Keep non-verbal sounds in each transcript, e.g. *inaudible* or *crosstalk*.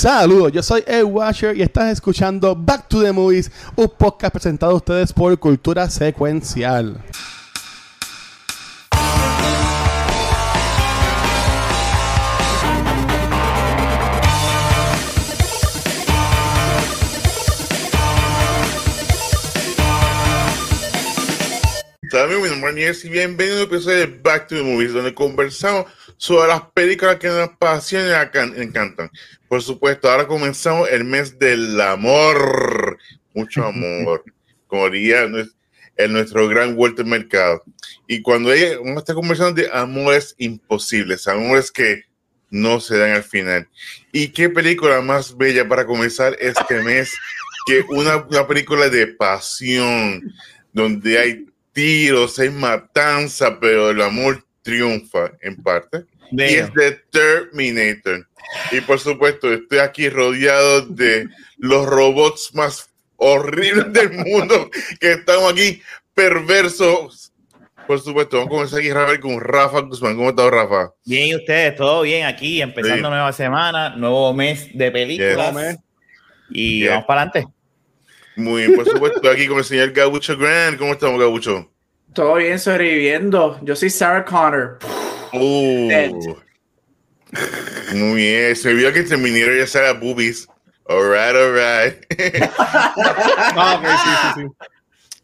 Saludos, yo soy Ed Washer y estás escuchando Back to the Movies, un podcast presentado a ustedes por Cultura Secuencial. Mi nombre es y bienvenido a un episodio de Back to the Movies, donde conversamos sobre las películas que nos apasionan y encantan. Por supuesto, ahora comenzamos el mes del amor. Mucho amor. *laughs* Como diría en nuestro gran Walter Mercado. Y cuando uno está conversando de amores imposibles, amores que no se dan al final. ¿Y qué película más bella para comenzar este mes que una, una película de pasión, donde hay tiros, hay matanza, pero el amor triunfa en parte. Y es de Terminator. Y por supuesto, estoy aquí rodeado de los robots más horribles del mundo que estamos aquí, perversos. Por supuesto, vamos a comenzar aquí Rafael, con Rafa Guzmán. ¿Cómo está Rafa? Bien, ¿y ustedes? ¿Todo bien aquí? Empezando nueva semana, nuevo mes de películas. Y vamos para adelante. Muy bien, por supuesto, estoy aquí con el señor Gabucho Grant. ¿Cómo estamos, Gabucho? Todo bien, sobreviviendo. Yo soy Sarah Connor. Uh, muy bien. Se vio que Terminator ya sale a boobies. Alright, alright. *laughs* ah, sí, sí, sí.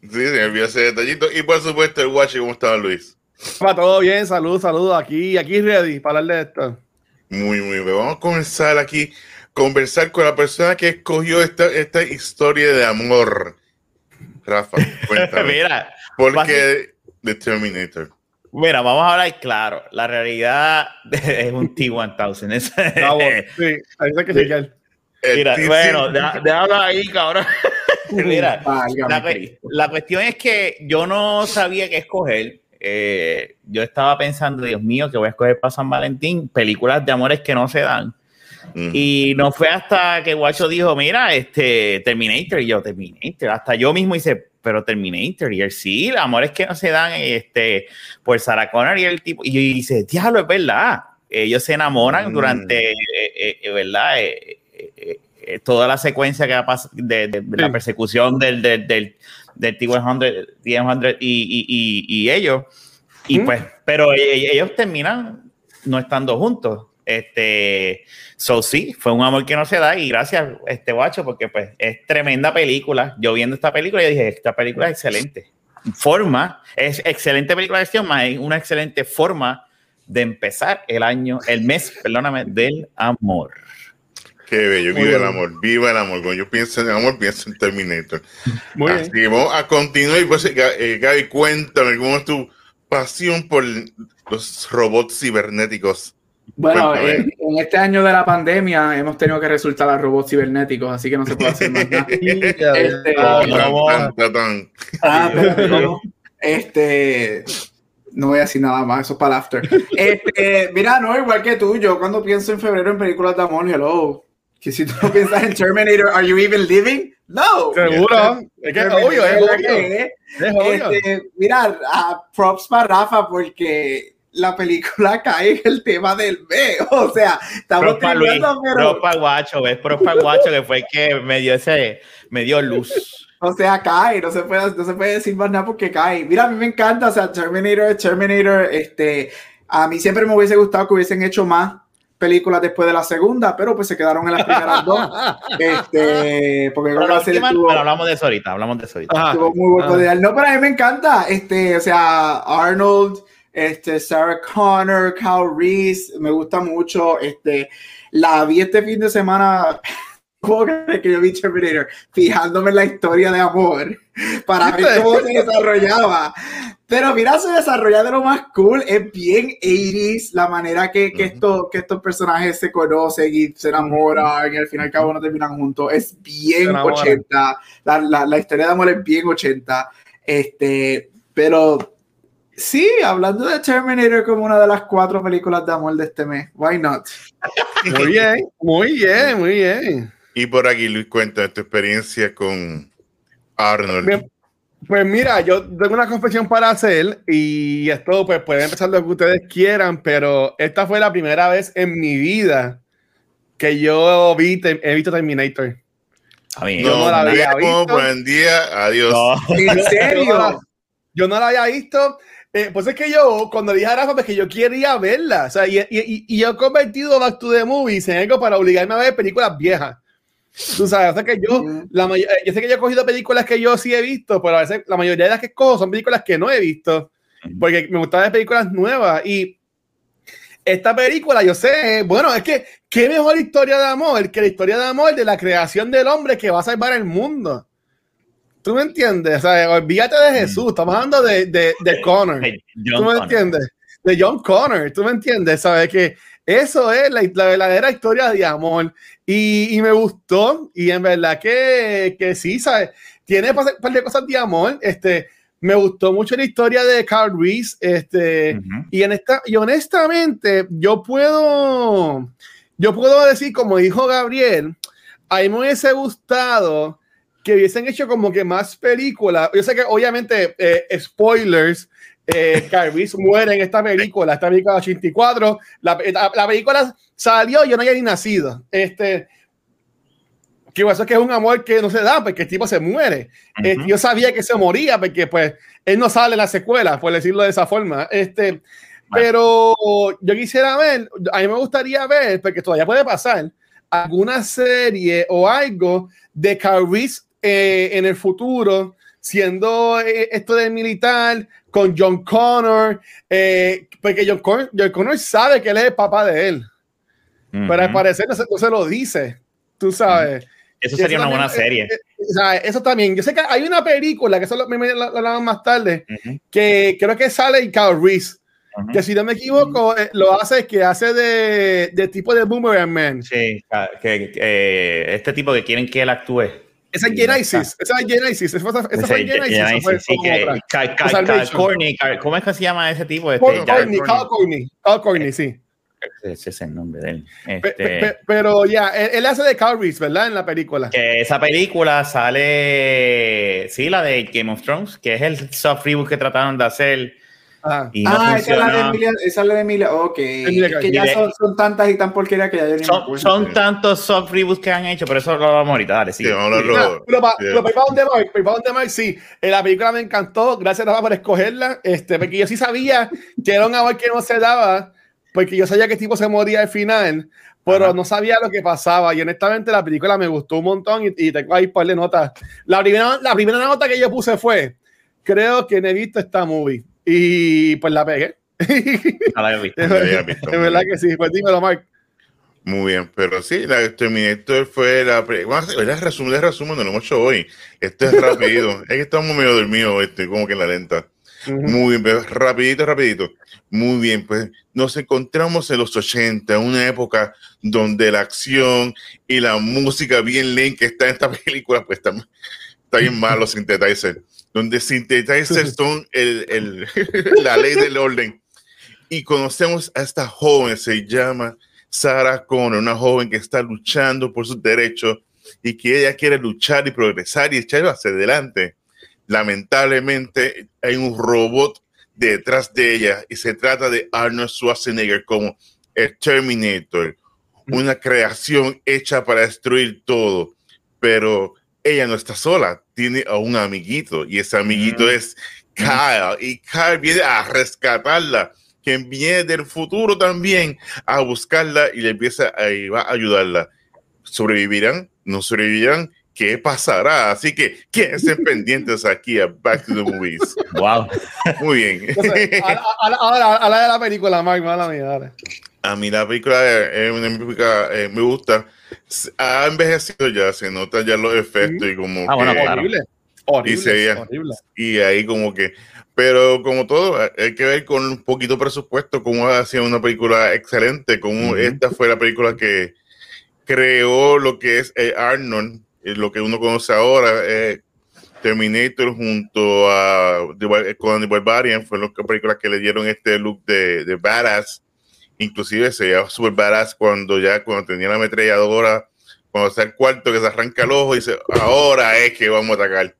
Sí, se me olvidó ese detallito. Y por supuesto, el Watch, ¿cómo estaba Luis? Va todo bien, salud, salud. Aquí, aquí ready para hablar de esto. Muy, muy bien. Vamos a comenzar aquí conversar con la persona que escogió esta, esta historia de amor. Rafa, *laughs* cuéntame. Mira, ¿por qué The Terminator? Mira, vamos a hablar claro. La realidad *laughs* es un T-1000. sí, *laughs* ahí que llegar. Mira, bueno, déjalo ahí, cabrón. *laughs* Mira, la, cuestión es que yo no sabía qué escoger. Eh, yo estaba pensando, Dios mío, que voy a escoger para San Valentín películas de amores que no se dan. Y no fue hasta que Guacho dijo, mira, este Terminator, y yo, Terminator, hasta yo mismo hice, pero Terminator, y él sí, los amores que no se dan este, por Sarah Connor y el tipo, y yo dice, diablo, es verdad, ellos se enamoran mm. durante, eh, eh, eh, ¿verdad? toda la secuencia que pasa de, de, la persecución del, del, del, del T-100 y, y, y, ellos, y pues, pero e, ellos terminan no estando juntos. Este, so sí, fue un amor que no se da y gracias, este guacho, porque pues es tremenda película. Yo viendo esta película, yo dije, esta película es excelente. Forma, es excelente película de acción, más es una excelente forma de empezar el año, el mes, perdóname, del amor. Qué bello, viva el amor, viva el amor. Cuando yo pienso en el amor, pienso en Terminator. Muy Así que vamos a continuar. Y pues, eh, Gaby, cuéntame, ¿cómo es tu pasión por los robots cibernéticos bueno, en, este año de la pandemia hemos tenido que resultar a robots cibernéticos, así que no se puede hacer más nada. *laughs* este, no, este, no voy a decir nada más, eso es para el after. Este, mira, no, igual que tú, yo cuando pienso en febrero en películas de amor, hello, que si tú no piensas en Terminator, ¿are you even living? No. Seguro. Es que es obvio, es, obvio. Es obvio. Este, mira, props para Rafa porque la película *laughs* cae en el tema del B. *laughs* O sea, estamos teniendo, pero... Propa Guacho, ¿ves? Propa Guacho, que fue el que me dio ese, me dio luz. O sea, cae, no se puede, no se puede decir más nada porque cae. Mira, a mí me encanta, o sea, Terminator, Terminator, este, a mí siempre me hubiese gustado que hubiesen hecho más películas después de la segunda, pero pues se quedaron en las primeras dos. *laughs* Este, porque pero, hablamos de eso ahorita, hablamos de eso ahorita. muy No, pero a mí me encanta, este, o sea, Arnold, este, Sarah Connor, Kyle Reese, me gusta mucho. Este, la vi este fin de semana *laughs* que yo vi Terminator, fijándome en la historia de amor *laughs* para ver cómo se desarrollaba. Pero mira, se desarrolla de lo más cool, es bien 80s, la manera que, que, esto, que estos personajes se conocen y se enamoran y al fin y al cabo no terminan juntos. Es bien 80, la, la, la, historia de amor es bien 80. Este, pero Sí, hablando de Terminator como una de las cuatro películas de amor de este mes. Why not? *laughs* Muy bien, muy bien, muy bien. Y por aquí, Luis, cuenta tu experiencia con Arnold. pues mira, yo tengo una confesión para hacer y esto pues puede empezar lo que ustedes quieran, pero esta fue la primera vez en mi vida que yo vi, he visto Terminator. A mí, no, no la había visto. Buen día, adiós. *laughs* ¿En serio? Yo no la había visto. Eh, pues es que yo, cuando dije a Rafa, pues que yo quería verla. O sea, y, y, y, yo he convertido Back to the Movies en algo para obligarme a ver películas viejas. Tú sabes, o sea que yo, la eh, yo sé que yo he cogido películas que yo sí he visto, pero a veces la mayoría de las que cojo son películas que no he visto, porque me gustan ver películas nuevas. Y esta película, yo sé, bueno, es que qué mejor historia de amor que la historia de amor de la creación del hombre que va a salvar el mundo. ¿Tú me entiendes? O sea, olvídate de mm. Jesús, estamos hablando de, de, de *laughs* Connor. ¿Tú me entiendes? De John Connor, ¿tú me entiendes? ¿Sabes? Que eso es la, la verdadera historia de amor. Y, y, me gustó, y en verdad que, que sí, ¿sabes? Tiene un par de cosas de amor. Este, me gustó mucho la historia de Carl Reese. Este, y, en esta, y honestamente, yo puedo, yo puedo decir, como dijo Gabriel, a mí me hubiese gustado que hubiesen hecho como que más películas. Yo sé que obviamente, eh, spoilers, eh, muere en esta película, esta película de 84. La, la, película salió, yo no había ni nacido. Este, que eso es que es un amor que no se da porque el tipo se muere. Este, yo sabía que se moría porque pues él no sale en la secuela, por decirlo de esa forma. Este, Pero yo quisiera ver, a mí me gustaría ver, porque todavía puede pasar, alguna serie o algo de Carvis eh, en el futuro, siendo eh, esto del militar, con John Connor, eh, porque John Connor, John Connor, sabe que él es el papá de él, pero al parecer no se, lo dice, tú sabes. Eso sería una buena serie. eso también. Yo sé que hay una película, que eso lo, me, la, más tarde, que creo que sale y Carl Reese. Que si no me equivoco, lo hace que hace de, de tipo de Boomerang Man. Sí, que, este tipo que quieren que él actúe. Esa es Genesis, esa es Genesis, esa fue Genesis. ¿Cómo es que se llama ese tipo? Este, Corny, Carl Corny, Carl Corny, sí. Ese es el nombre de él. Este, pero ya, él, hace de Carl Reese, ¿verdad? En la película. Que esa película sale, sí, la de Game of Thrones, que es el soft reboot que trataron de hacer Ah, esa, es la de Emilia, esa es la de Emilia. Ok. que ya son, son, tantas y tan porquerías que ya yo Son, son tantos soft reboots que han hecho, pero eso lo vamos ahorita. Dale, sí. sí vamos a hablarlo. Pero para donde voy, para donde voy, sí. Eh, la película me encantó. Gracias Rafa por escogerla. Este, porque yo sí sabía que era un amor que no se daba, porque yo sabía que este tipo se moría al final pero no sabía lo que pasaba. Y honestamente, la película me gustó un montón y, y tengo ahí un par de notas. La primera, la primera nota que yo puse fue: Creo que no he visto esta movie. Y pues la pegué. No la *laughs* visto. es, verdad que sí. Pues dímelo, Mark. Muy bien, pero sí, la Terminator fue la. Bueno, el resumen, el resumen no lo hemos hecho hoy. Esto es rápido. *laughs* es que estamos medio dormidos, este, como que en la lenta. Muy bien, pero rapidito, rapidito. Muy bien, pues nos encontramos en los 80, una época donde la acción y la música bien lenta que está en esta *laughs* película, pues está, está bien malo Synthetizer donde sintetizan *laughs* son el, el, *laughs* la ley del orden. Y conocemos a esta joven, se llama Sarah Connor, una joven que está luchando por sus derechos y que ella quiere luchar y progresar y echarlo hacia adelante. Lamentablemente hay un robot detrás de ella y se trata de Arnold Schwarzenegger como el Terminator, una creación hecha para destruir todo, pero ella no está sola, tiene a un amiguito y ese amiguito mm. es Kyle y Kyle viene a rescatarla, quien viene del futuro también a buscarla y le empieza a, va a ayudarla. ¿Sobrevivirán? ¿No sobrevivirán? ¿Qué pasará? Así que quédense *laughs* pendientes aquí a Back to the Movies. Wow. Muy bien. Ahora, a, la de la película, Mike, mala mía. A mí la película es una película, eh, me gusta. Ha envejecido ya, se nota ya los efectos y como ah, que, horrible, horrible, y, ahí como que, pero como todo, hay que ver con un poquito presupuesto cómo hacía una película excelente, como esta fue la película que creó lo que es eh, Arnold, eh, lo que uno conoce ahora, eh, Terminator junto a con The Barbarian, fue la película que le dieron este look de, de badass inclusive se veía super badass cuando ya cuando tenía la ametralladora, cuando está el cuarto que se arranca el ojo y dice, ahora es que vamos a atacar.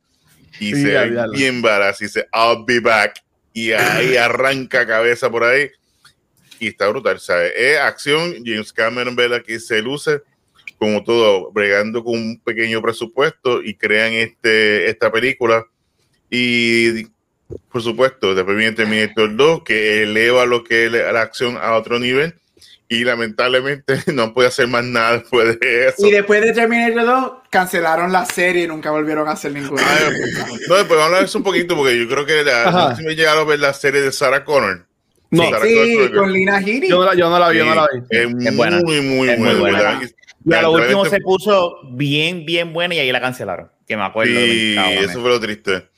Y se ve bien badass y dice, I'll be back. Y ahí *clears throat* arranca cabeza por ahí. y está brutal. ¿sabes? Es acción. James Cameron, ¿verdad? Que se luce como todo, bregando con un pequeño presupuesto y crean este, esta película. Y por supuesto, después viene Terminator 2, que eleva lo que es la acción a otro nivel. Y lamentablemente *laughs* no puede hacer más nada después de eso. Y después de Terminator 2, cancelaron la serie y nunca volvieron a hacer ninguna. no, después vamos a hablar de eso un poquito, porque yo creo que la, no sé si me llegaron a ver la serie de Sarah Connor. No, sí, con Lina Headey. Yo, no la, yo no la vi, yo no la vi. Es, muy, buena. muy, muy, muy buena. Y a lo último se puso bien, bien buena y ahí la cancelaron. Que me acuerdo. Sí, eso fue lo triste.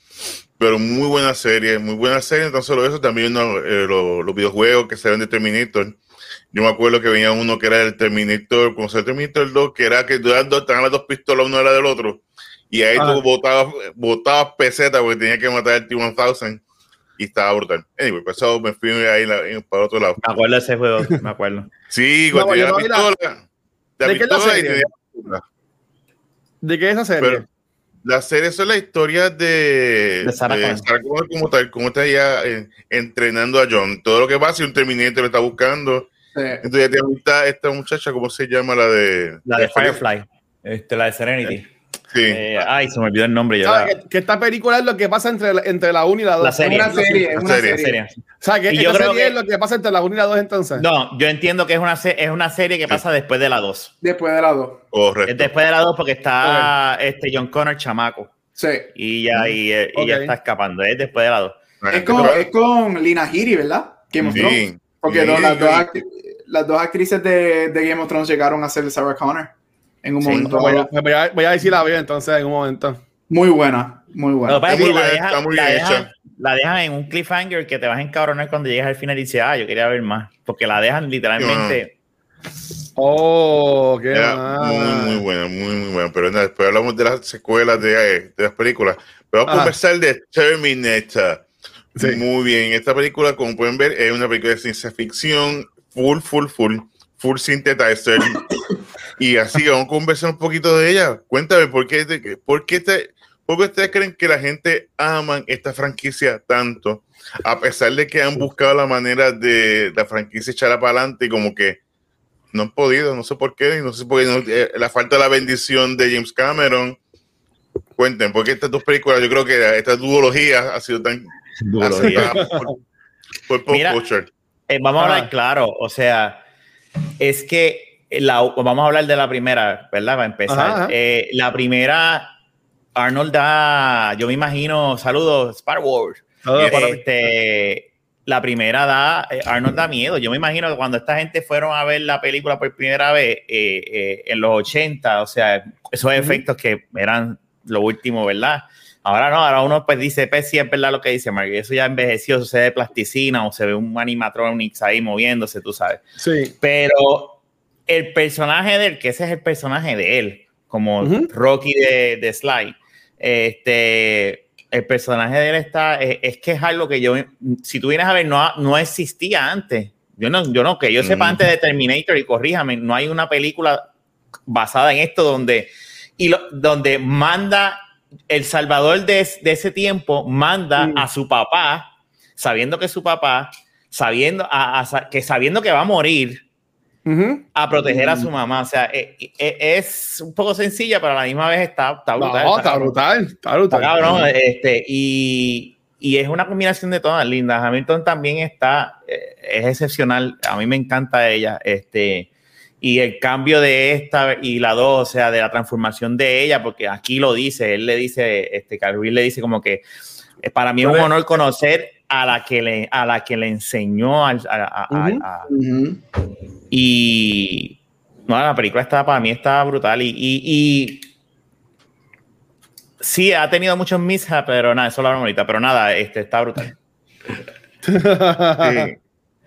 Pero muy buena serie, muy buena serie. Entonces, solo eso, también eh, los, los, videojuegos que se ven de Terminator. Yo me acuerdo que venía uno que era el Terminator, como se el Terminator 2, que era que estaban las dos pistolas, uno era del otro. Y ahí tú botabas, botabas pesetas porque tenía que matar el T-1000 y estaba brutal. Anyway, pues eso me fui ahí para otro lado. Me acuerdo de ese juego, me acuerdo. *laughs* sí, cuando no, tenía la pistola. ¿De qué es la serie? ¿De qué es esa serie? Pero, la serie es la historia de, de Sarah, de Sarah Connor como tal, como está ya eh, entrenando a John. Todo lo que pasa, un Terminator lo está buscando. Sí. Entonces ya está esta muchacha, ¿cómo se llama? La de... La de, de Firefly, este, la de Serenity. Sí. Eh, ay, se me olvidó el nombre. Ya. Que, que, esta película es lo que pasa entre, entre la 1 y la 2. La serie. Es una serie. Es una serie. serie. O sea, que y esta serie que, es lo que pasa entre la 1 y la 2 entonces. No, yo entiendo que es una, es una serie que pasa después de la 2. Después de la 2. Correcto. Es después de la 2 porque está este John Connor chamaco. Sí. Y ya, y, y okay. ya está escapando. Es después de la 2. Es con, es con Lina Headey, ¿verdad? Game of Thrones. Porque sí. no, las, dos las, dos actrices de, de, Game of Thrones llegaron a ser Sarah Connor en un sí, momento. Voy a, voy, a, voy a decir la veo entonces en un momento. Muy buena, muy buena. Está muy, la, deja, está muy la, deja, la dejan en un cliffhanger que te vas a encabronar cuando llegas al final y dices, ah, yo quería ver más. Porque la dejan literalmente. Oh, qué muy, muy buena, muy, muy buena. Pero nada, después hablamos de las secuelas de, de las películas. Pero vamos ah. a conversar de Terminator. Sí. Muy bien. Esta película, como pueden ver, es una película de ciencia ficción, full, full, full, full synthesizer. Y así, vamos a conversar un poquito de ella. Cuéntame, ¿por qué, te, por qué, te, por qué ustedes creen que la gente ama esta franquicia tanto? A pesar de que han buscado la manera de la franquicia echarla para adelante y como que no han podido, no sé por qué, no sé por qué, no, eh, la falta de la bendición de James Cameron. Cuenten, porque estas dos películas, yo creo que esta duología ha sido tan duología. por, por Mira. Eh, vamos a hablar claro, o sea, es que la, vamos a hablar de la primera, ¿verdad? Va a empezar. Ajá, ajá. Eh, la primera, Arnold da, yo me imagino, saludos, Star Wars. Para este, la primera da, eh, Arnold da miedo. Yo me imagino que cuando esta gente fueron a ver la película por primera vez eh, eh, en los 80, o sea, esos efectos que eran lo último, ¿verdad? Ahora no, ahora uno pues dice, pues sí, es verdad lo que dice Mark, eso ya envejeció, se ve plasticina o se ve un animatronics ahí moviéndose, tú sabes. Sí. Pero el personaje de él, que ese es el personaje de él, como uh -huh. Rocky de, de Sly, este el personaje de él está, es, es, que es algo que yo, si tú vienes a ver, no, no existía antes. Yo no, yo no, que yo sepa antes de Terminator, y corríjame, no hay una película basada en esto donde, y lo, donde manda el Salvador de, de ese tiempo, manda a su papá, sabiendo que su papá, sabiendo, a, a, que sabiendo que va a morir, Uh -huh. a proteger a su mamá. O sea, es, es, un poco sencilla, pero a la misma vez está, está brutal. No, está, brutal, está brutal. Está cabrón, este, y, y, es una combinación de todas lindas. Hamilton también está, eh, es excepcional. A mí me encanta ella. Este, y el cambio de esta y la dos, o sea, de la transformación de ella, porque aquí lo dice, él le dice, este, Carville le dice como que para mí es un honor conocer a la que le, a la que le enseñó a, a, a, uh -huh. a uh -huh. y no, la película está para mí está brutal y, y, y sí ha tenido muchos mishaps pero nada eso lo hablamos ahorita pero nada este está brutal *laughs* sí.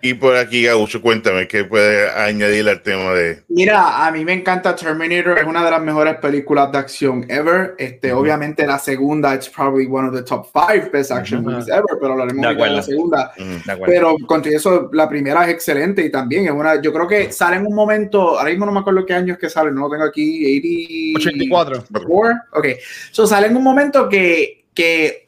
Y por aquí, Gaucho, cuéntame, ¿qué puede añadir al tema de...? Mira, a mí me encanta Terminator, es una de las mejores películas de acción ever. Este, -huh. Obviamente la segunda es probably one of the top five best action uh -huh. movies ever, pero hablaremos de, de la segunda. Uh -huh. Pero con eso, la primera es excelente y también es una... Yo creo que sale en un momento, ahora mismo no me acuerdo qué años que sale, no lo tengo aquí, 80, 84. Ok, so sale en un momento que... que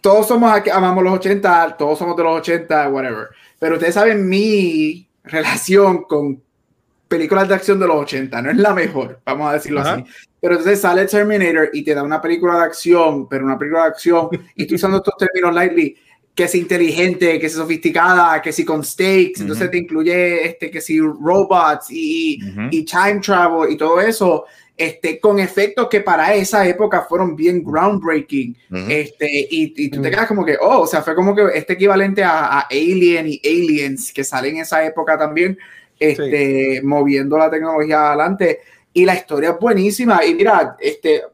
todos somos, amamos los 80, todos somos de los 80, whatever pero ustedes saben mi relación con películas de acción de los 80, no es la mejor, vamos a decirlo así. Pero entonces sale Terminator y te da una película de acción, pero una película de acción, y estoy usando estos términos lightly, que es inteligente, que es sofisticada, que si con stakes, entonces te incluye este, que si robots y, y, time travel y todo eso, este, con efectos que para esa época fueron bien groundbreaking, este, y, y, tú te quedas como que, oh, o sea, fue como que este equivalente a, Alien y Aliens que salen en esa época también, este, moviendo la tecnología adelante, y la historia es buenísima, y mira, este,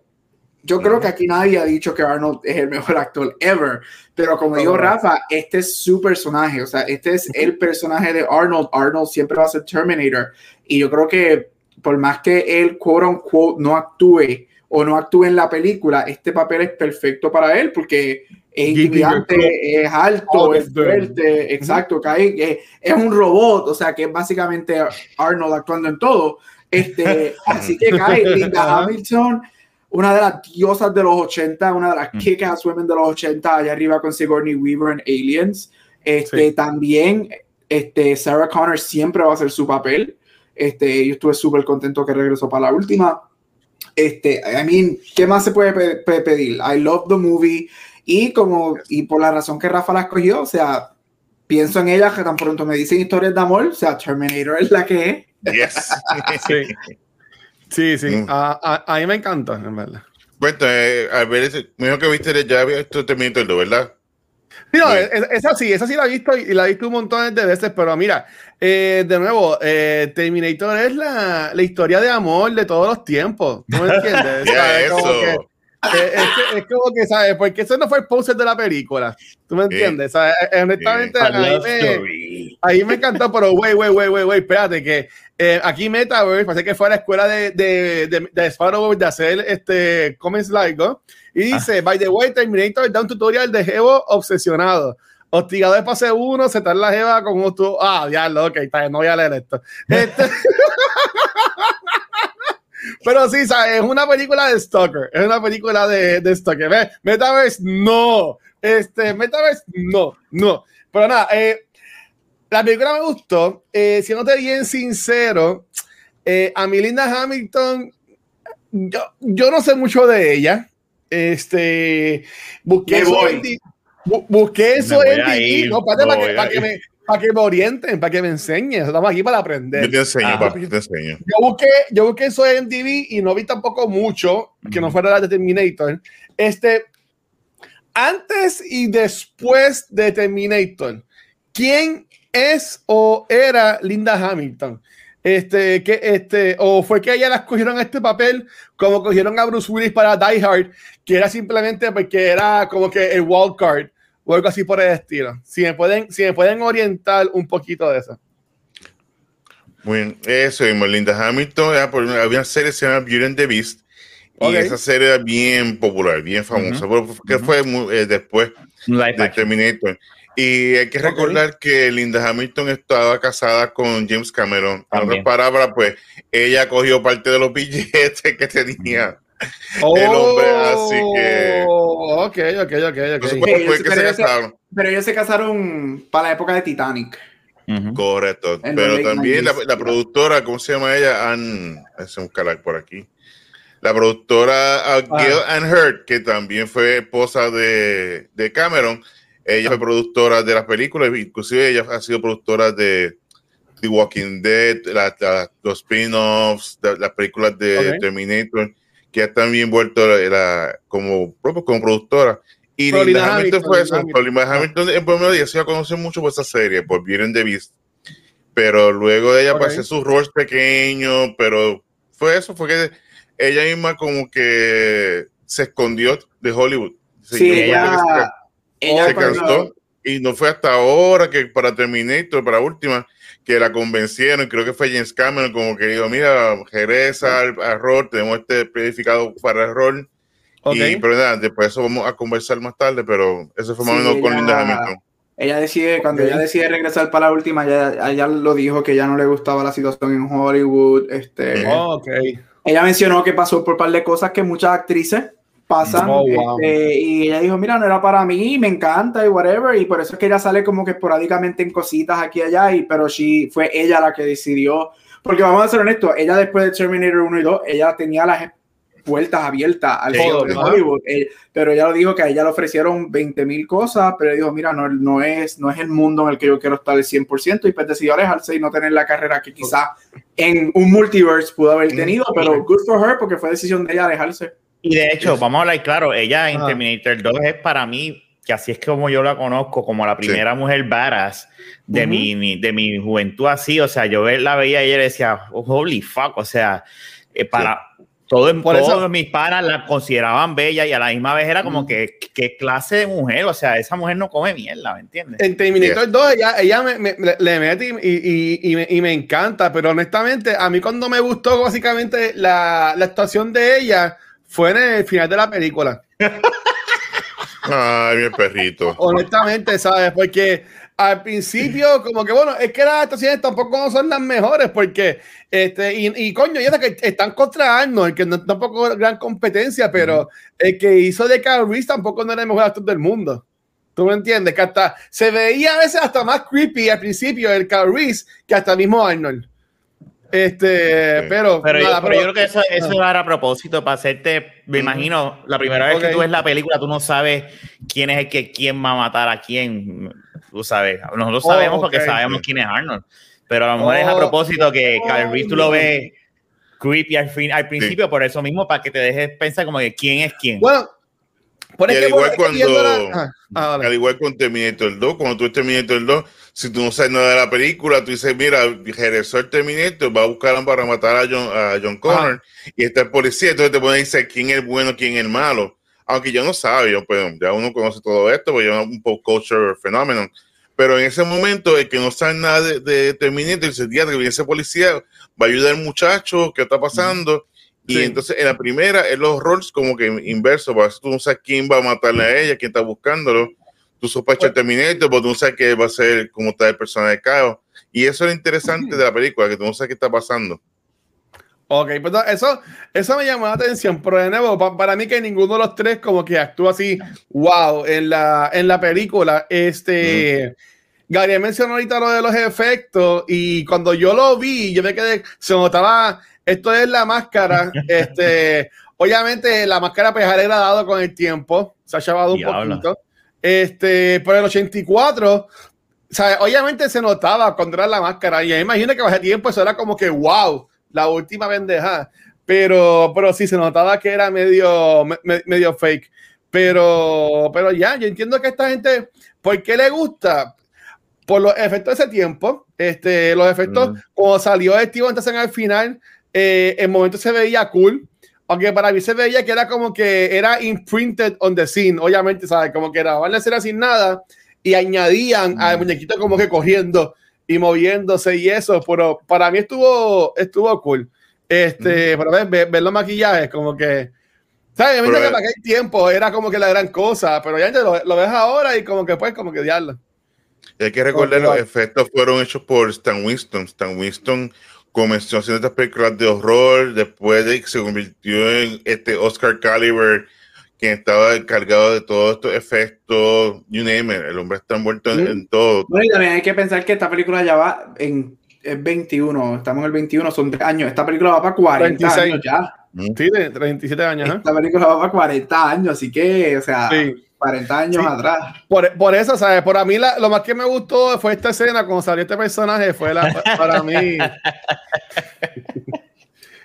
yo creo que aquí nadie ha dicho que Arnold es el mejor *laughs* actor ever, pero como dijo Rafa, este es su personaje, o sea, este es el personaje de Arnold. Arnold siempre va a ser Terminator. Y yo creo que por más que él, quote unquote, no actúe o no actúe en la película, este papel es perfecto para él porque es intimidante, es alto, es fuerte, exacto, cae, es, un robot, o sea, que es básicamente Arnold actuando en todo. Este, *laughs* así que cae Linda Hamilton una de las diosas de los 80, una de las mm. kick-ass women de los 80, allá arriba con Sigourney Weaver en Aliens. Este, También este, Sarah Connor siempre va a hacer su papel. Este, yo estuve súper contento que regresó para la última. Este, I mean, ¿qué más se puede pedir? I love the movie. Y como, y por la razón que Rafa la escogió, o sea, pienso en ella que tan pronto me dicen historias de amor, o sea, Terminator es la que es. Yes. *laughs* sí. Sí, sí. Mm. A, a, mí me encanta, en verdad. Bueno, eh, a ver, me dijo que viste ya había visto Terminator, ¿verdad? Sí, no, esa sí, esa sí la he visto y la he visto un montón de veces, pero mira, eh, de nuevo, eh, Terminator es la, la, historia de amor de todos los tiempos. ¿Tú me entiendes? *laughs* eso. Eh, es, es, como que, ¿sabes? Porque eso no fue el poster de la película. ¿Tú me entiendes? ¿sabes? Eh, honestamente, ahí me, ahí me, encantó, pero wey, wey, wey, wey, wey, espérate, que eh, aquí Metaverse, parece que fue a la escuela de, de, de, de Sparrow de hacer este comments like, ¿no? Y ah. dice, by the way, Terminator da un tutorial de Evo obsesionado. Hostigado de pase 1, se la jeva con otro. Ah, diablo, ok, está no voy a leer esto. Este... *laughs* Pero sí, ¿sabes? es una película de Stalker. Es una película de, de Stalker. ¿Ves? Metaverse, no. Este, Metaverse, no, no. Pero nada, eh, la película me gustó. Eh, siéndote bien sincero, eh, a mi linda Hamilton, yo, yo no sé mucho de ella. Este, busqué eso en, busqué eso en no, para, para, que, para que me para que me orienten, para que me enseñen. Estamos aquí para aprender. Yo te enseño, papi, yo te enseño. Yo busqué, yo busqué eso en TV y no vi tampoco mucho que no fuera la de Terminator. Este, antes y después de Terminator, ¿quién es o era Linda Hamilton? Este, que este, o fue que ella la escogieron a este papel como cogieron a Bruce Willis para Die Hard, que era simplemente porque era como que el wild card o algo así por el estilo. Si me pueden, si me pueden orientar un poquito de eso. Muy bien, eso mismo, Linda Hamilton, había una serie que se llama Beauty and the Beast, y esa serie era bien popular, bien famosa, que fue eh, después de Terminator. Y hay que recordar que Linda Hamilton estaba casada con James Cameron. En otras palabras, pues ella cogió parte de los *laughs* billetes que tenía el hombre, así que. Oh, ok, ok, ok, pero, ellos se casaron para la época de Titanic. Correcto. pero también la, productora, ¿cómo se llama ella? Ann, es un calar por aquí. La productora uh, ah. Gail Ann Hurt, que también fue esposa de, de Cameron, ella fue productora de las películas, inclusive ella ha sido productora de The Walking Dead, los spin-offs, las películas de Terminator que ya también vuelto la, como, como productora. Y Linda Hamilton fue eso. Linda Hamilton en primer día se iba a conocer mucho por esa serie, por Beauty de Beast. Pero luego de ella okay. pasé sus roles pequeños, pero fue eso, fue que ella misma como que se escondió de Hollywood. Sí, ella, se, ella se cansó. Y no fue hasta ahora que para Terminator, para última, que la convencieron, creo que fue James Cameron, como que dijo, mira, Jerez al, rol, tenemos este planificado para el rol. Y, pero nada, después eso vamos a conversar más tarde, pero eso fue más o menos con Linda Hamilton. Ella decide, cuando ella decide regresar para la última, ella, ella, lo dijo que ya no le gustaba la situación en Hollywood. Este, oh, okay. Ella mencionó que pasó por un par de cosas que muchas actrices pasan oh, este, y ella dijo mira no era para mí me encanta y whatever y por eso es que ella sale como que esporádicamente en cositas aquí y allá y pero sí fue ella la que decidió porque vamos a ser honestos ella después de Terminator 1 y 2 ella tenía las puertas abiertas al juego de Hollywood eh, pero ella lo dijo que a ella le ofrecieron 20 mil cosas pero dijo mira no, no, es, no es el mundo en el que yo quiero estar el 100% y pues decidió alejarse y no tener la carrera que quizá en un multiverse pudo haber tenido pero good for her porque fue decisión de ella alejarse y de hecho, vamos a hablar claro, ella en Terminator 2 es para mí, que así es como yo la conozco, como la primera mujer varas de, mi, de mi juventud así, o sea, yo la veía y ella decía, oh, holy fuck, o sea, eh, para... Todo, Por todos eso, mis panas la consideraban bella y a la misma vez era como que qué clase de mujer, o sea, esa mujer no come mierda, ¿me entiendes? En Terminator 2 ella, ella me, le mete y, y, me, y, me, encanta, pero honestamente a mí cuando me gustó básicamente la, la actuación de ella fue en el final de la película. Ay, mi perrito. Honestamente, ¿sabes? Porque al principio, como que bueno, es que las actuaciones tampoco son las mejores, porque este, y, y coño, ya que están contra Arnold, que no tampoco gran competencia, pero el que hizo de Carl Reese tampoco no era el mejor actor del mundo. ¿Tú me entiendes? Que hasta se veía a veces hasta más creepy al principio el Carl Reese que hasta el mismo Arnold. Este, pero, pero, yo, creo que eso, eso era a propósito para hacerte, me imagino, la primera vez que tú ves la película, tú no sabes quién es el que quién va a matar a quién, tú sabes. Nosotros oh, sabemos porque sabemos quién es Arnold, pero a lo mejor es a oh, propósito que Kyle Reese tú lo ves creepy al, fin, al principio, por eso mismo, para que te dejes pensar como que quién es quién. Bueno, por al, igual cuando, ah, ah, al igual con Terminator 2, cuando tú Terminator 2, si tú no sabes nada de la película, tú dices, mira, regresó el Terminator, va a buscar para matar a John, a John Connor, y está el policía, entonces te pueden decir quién es el bueno, quién es el malo. Aunque yo no sabía, pues ya uno conoce todo esto, pues yo un poco culture fenómeno. Pero en ese momento, el que no sabe nada de, de Terminator, dice, día que viene ese policía, va a ayudar al muchacho, ¿qué está pasando? Y entonces en la primera, en los roles como que inverso, pues tú no sabes quién va a matarle a ella, quién está buscándolo. Tú sospechas el Terminator, pero tú no sabes qué va a ser, cómo está el personaje de Caio. Y eso es lo interesante de la película, que tú no sabes qué está pasando. Ok, pues eso, eso me llamó la atención, pero de nuevo, para mí que ninguno de los tres como que actúa así, wow, en la, en la película. Este, Gary mencionó ahorita lo de los efectos y cuando yo lo vi, yo me quedé, se notaba esto es la máscara. *laughs* este, obviamente, la máscara pues ha degradado con el tiempo. Se ha llevado un poquito. Este, por el 84, obviamente se notaba cuando era la máscara. Y imagino que ese tiempo eso era como que wow, la última bendeja. Pero, pero sí se notaba que era medio, medio fake. Pero, pero ya, yo entiendo que esta gente, ¿por qué le gusta? Por los efectos de ese tiempo, este, los efectos, mm. cuando salió el tío entonces al final, eh, en momentos se veía cool, aunque para mí se veía que era como que era imprinted on the scene, obviamente, ¿sabes? Como que era la escena sin nada y añadían al mm. muñequito como que corriendo y moviéndose y eso, pero para mí estuvo, estuvo cool. Este, mm. para ver, ver, los maquillajes, como que, ¿sabes? que para aquel tiempo era como que la gran cosa, pero ya lo, lo ves ahora y como que pues, como que diablo. hay que recordar, los efectos fueron hechos por Stan Winston. Stan Winston comenzó haciendo estas películas de horror, después de que se convirtió en este Oscar Caliber, quien estaba encargado de todos estos efectos, you name it, el hombre está envuelto en, todo. y también hay que pensar que esta película ya va en el 21, estamos en el 21, son tres años, esta película va para 40 años ya. Sí, de 37 años. Esta película va para 40 años, así que, o sea... 40 años atrás. Por, por, eso, ¿sabes? Por a mí lo más que me gustó fue esta escena, cuando salió este personaje, fue la, para mí.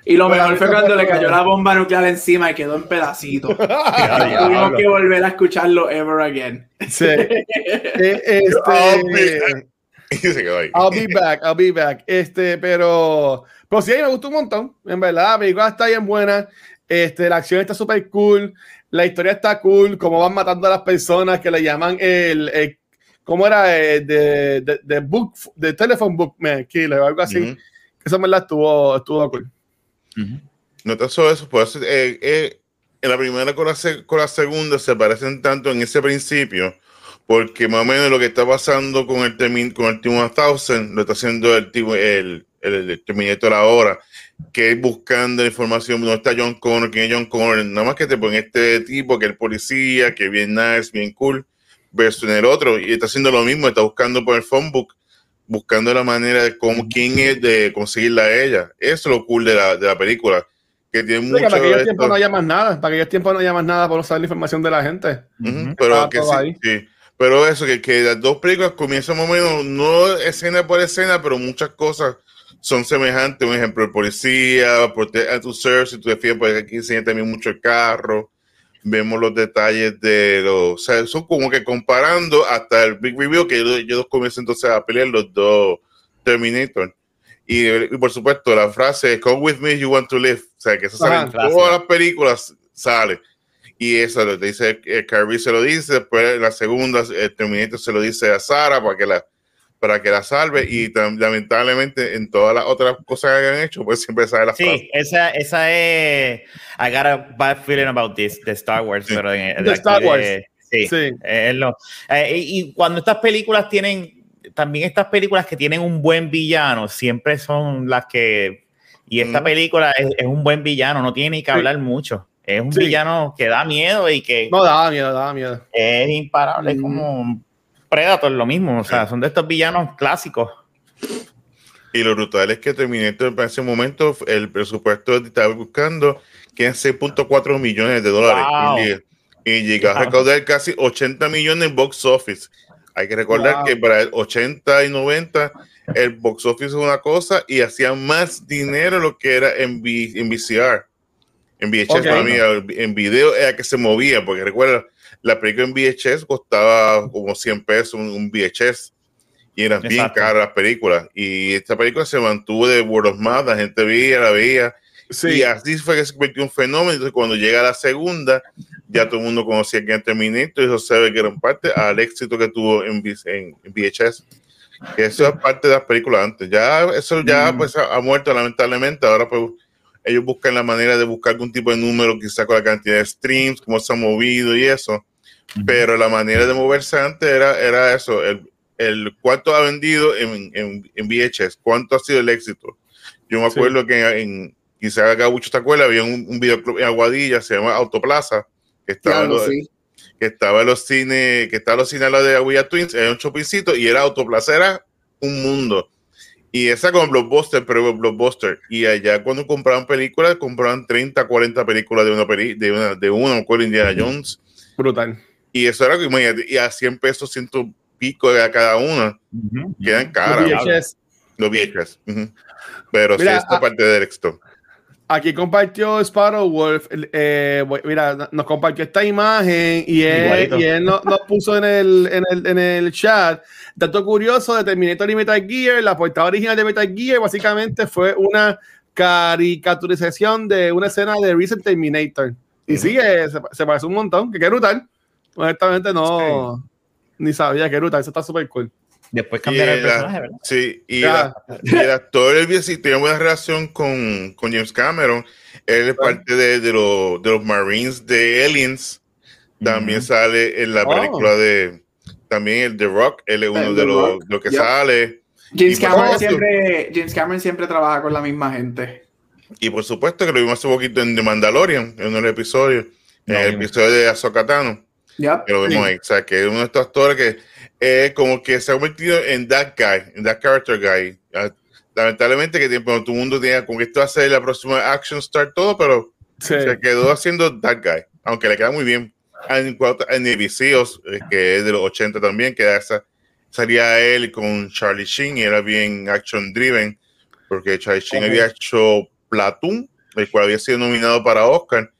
Y lo mejor fue cuando le cayó la bomba nuclear encima y quedó en pedacitos. *laughs* Tuvimos que volver a escucharlo ever again. Sí. *laughs* Eh, este, *laughs* I'll be back, I'll be back. Este, pero, pero sí, me gustó un montón. En verdad, la película está bien buena. Este, la acción está súper cool. La historia está cool. Cómo van matando a las personas que le llaman el. ¿Cómo era? Eh, de, de, book, de telephone book man, killer, algo así. Eso me la estuvo, estuvo cool. No te solo eso, pues eh, eh, en la primera con la, con la segunda se parecen tanto en ese principio porque más o menos lo que está pasando con el, con el Team 1000 lo está haciendo el, el el, Terminator ahora, que buscando información, no está John Connor, quién es John Connor, nada más que te ponen este tipo que es policía, que es bien nice, bien cool, versus en el otro, y está haciendo lo mismo, está buscando por el phone book, buscando la manera de cómo, quién es de conseguirla a ella. Eso es lo cool de la, de la película. Que tiene mucho para aquellos tiempos no haya más nada, para aquellos tiempos no haya más nada por no saber la información de la gente. pero que sí, sí, pero eso, que, que las dos películas comienzan más o menos, no escena por escena, pero muchas cosas son semejantes. Un ejemplo, el policía, a tu ser, si tú fijas, porque aquí enseña también mucho el carro. Vemos los detalles de los. O sea, son como que comparando hasta el Big Review, que ellos, dos comienzan entonces a pelear los dos Terminator. Y, por supuesto, la frase Come with me, you want to live. O sea, que eso sale en todas las películas, sale. Y eso lo dice eh, Carrie se lo dice, después la segunda el Terminator se lo dice a Sara para que la para que la salve y lamentablemente en todas las otras cosas que han hecho pues siempre sale la sí esa esa es I got a bad feeling about this de Star Wars pero de, Star Wars. sí, Es lo, eh, y cuando estas películas tienen también estas películas que tienen un buen villano siempre son las que y esta película es, es, un buen villano no tiene ni que hablar mucho. Es un villano que da miedo y que. No, da miedo, da miedo. Es imparable, es mm. como Predator, lo mismo. O sea, son de estos villanos clásicos. Y lo brutal es que Terminator en ese momento el presupuesto estaba buscando que es 6.4 millones de dólares y, llegó a recaudar casi 80 millones en box office. Hay que recordar que para el 80 y 90 el box office es una cosa y hacía más dinero lo que era en, en VCR. En VHS, en video era que se movía, porque recuerda, la película en VHS costaba como 100 pesos un, VHS y eran bien caras las películas. Y esta película se mantuvo de word of mouth, la gente veía, la veía. Y así fue que se convirtió en un fenómeno. Entonces, cuando llega la segunda, ya todo el mundo conocía que Terminator y eso se ve que era parte al éxito que tuvo en, en, VHS. Que eso es parte de las películas antes. Ya eso ya mm. pues ha muerto lamentablemente. Ahora pues ellos buscan la manera de buscar algún tipo de número, quizá con la cantidad de streams, cómo se ha movido y eso. Pero la manera de moverse antes era, era eso, el, el cuánto ha vendido en, en, en, VHS, cuánto ha sido el éxito. Yo me acuerdo que en, quizá acá mucho te acuerdas, había un, un, videoclub en Aguadilla, se llama Autoplaza, que estaba, que estaba en los cines, que estaba en los cines de Aguilla Twins, era un shoppingcito y era Autoplaza, era un mundo y esa con Blockbuster, pero Blockbuster. Y allá cuando compraban películas, compraban 30, 40 películas de una, peli, de una, de una, con Indiana Jones. Brutal. Y eso era, y a 100 pesos, ciento pico de cada una. Quedan caras. Los VHS. Pero sí, esta parte del éxito. Aquí compartió Sparrow Wolf, eh, mira, nos compartió esta imagen y él, y él nos, puso en el, en, el, en el chat. Dato curioso de Terminator y Metal Gear, la portada original de Metal Gear básicamente fue una caricaturización de una escena de Recent Terminator. Y sí, se, parece un montón, que qué brutal. Honestamente no, ni sabía que brutal, eso está súper cool. Después cambiar el personaje, ¿verdad? Sí, y, el actor el sí, tiene buena relación con, con, James Cameron. Él es parte de, de, de, los Marines de Aliens. También sale en la oh. película de. También el The Rock. Él es uno de los lo que sale. James Cameron, siempre, James Cameron siempre trabaja con la misma gente. Y por supuesto que lo vimos hace poquito en The Mandalorian, en un episodio. en el episodio de Azokatano. Ya. Que lo vimos ahí. O sea, que es uno de estos actores que eh, como que se ha convertido en that guy, en that character guy. Ah, lamentablemente que tiempo todo el mundo tenía con que esto va a ser la próxima action star todo, pero se quedó haciendo that guy, aunque le queda muy bien. En, en ABC, eh, que es de los 80 también, que esa, salía él con Charlie Sheen y era bien action driven, porque Charlie Sheen había hecho Platoon, el cual había sido nominado para Oscar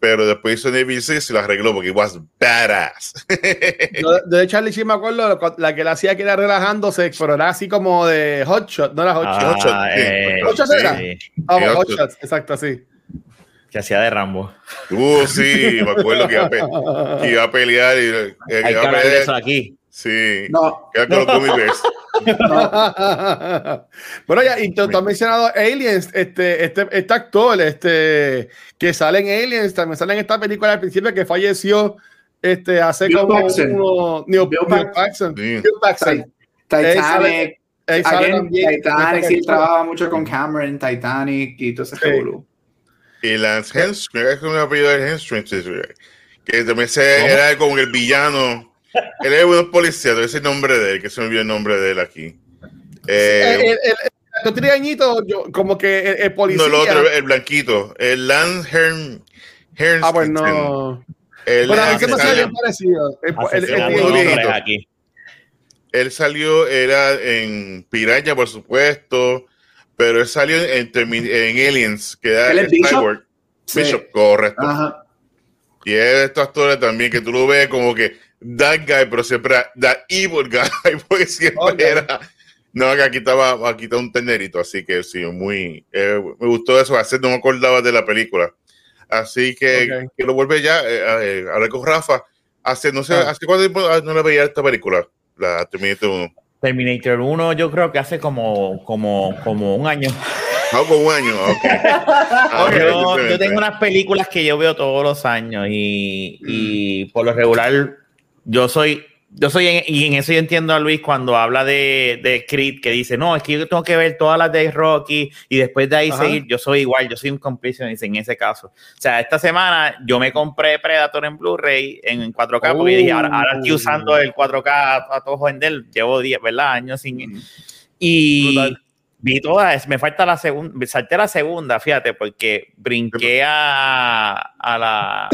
pero después hizo NBC y la arregló porque was badass. *laughs* de Charlie sí me acuerdo la que la hacía que era relajándose, pero era así como de hotshot, no era hotshot. Ah, eh, hotshot, era. Vamos, hotshot, exacto, así. Que hacía de Rambo. Uh, sí, me acuerdo que iba a, que iba a pelear y eh, Hay iba a pelear. eso aquí. Sí. No. Queda con los bueno, ya, y tú, has mencionado Aliens, este, este, este actor, este, que sale en Aliens, también sale en esta película al principio que falleció este, hace como Bill uno, Neil, Bill, Paxson. Bill Paxson. Titanic. Titanic, sí, trabajaba mucho con Cameron, Titanic y todo ese sí. Y Lance Henstrom, es como un apellido de Henstrom, que también se, era como el villano. Él es un policía, debe ser el nombre de él, que se me olvidó el nombre de él aquí. Eh, el, el, el, triañito, yo, como que el, policía. No, el otro, el blanquito, el Lance Hern, Ah, pues no. El, bueno, a mí se me hace bien parecido. El, aquí. Él salió, era en Piraña, por supuesto, pero él salió en, en Aliens, que era el Bishop? Bishop, correcto. Ajá. Y es de estos actores también que tú lo ves como que that guy, pero siempre that evil guy, *laughs* porque siempre era. No, que aquí estaba, aquí está un tenerito, así que sí, muy. Eh, me gustó eso, hacer, no me acordaba de la película. Así que, que lo vuelve ya eh, eh, hablar con Rafa. Hace, no sé, ah. ¿hace cuánto tiempo no le veía esta película? La Terminator 1. Terminator 1, yo creo que hace como, como, como un año. Ah, como un año, *laughs* ah, yo, yo, tengo unas películas que yo veo todos los años y, y por lo regular yo soy yo soy, en, y en eso yo entiendo a Luis cuando habla de, de Creed, que dice, no, es que yo tengo que ver todas las de Rocky y después de ahí seguir, yo soy igual, yo soy un completionist en ese caso. O sea, esta semana yo me compré Predator en Blu-ray en 4K, porque dije, ahora, estoy usando el 4K a, todo vender, llevo 10, ¿verdad? Años sin... Y vi todas, me falta la segunda, salté la segunda, fíjate, porque brinqué a, a la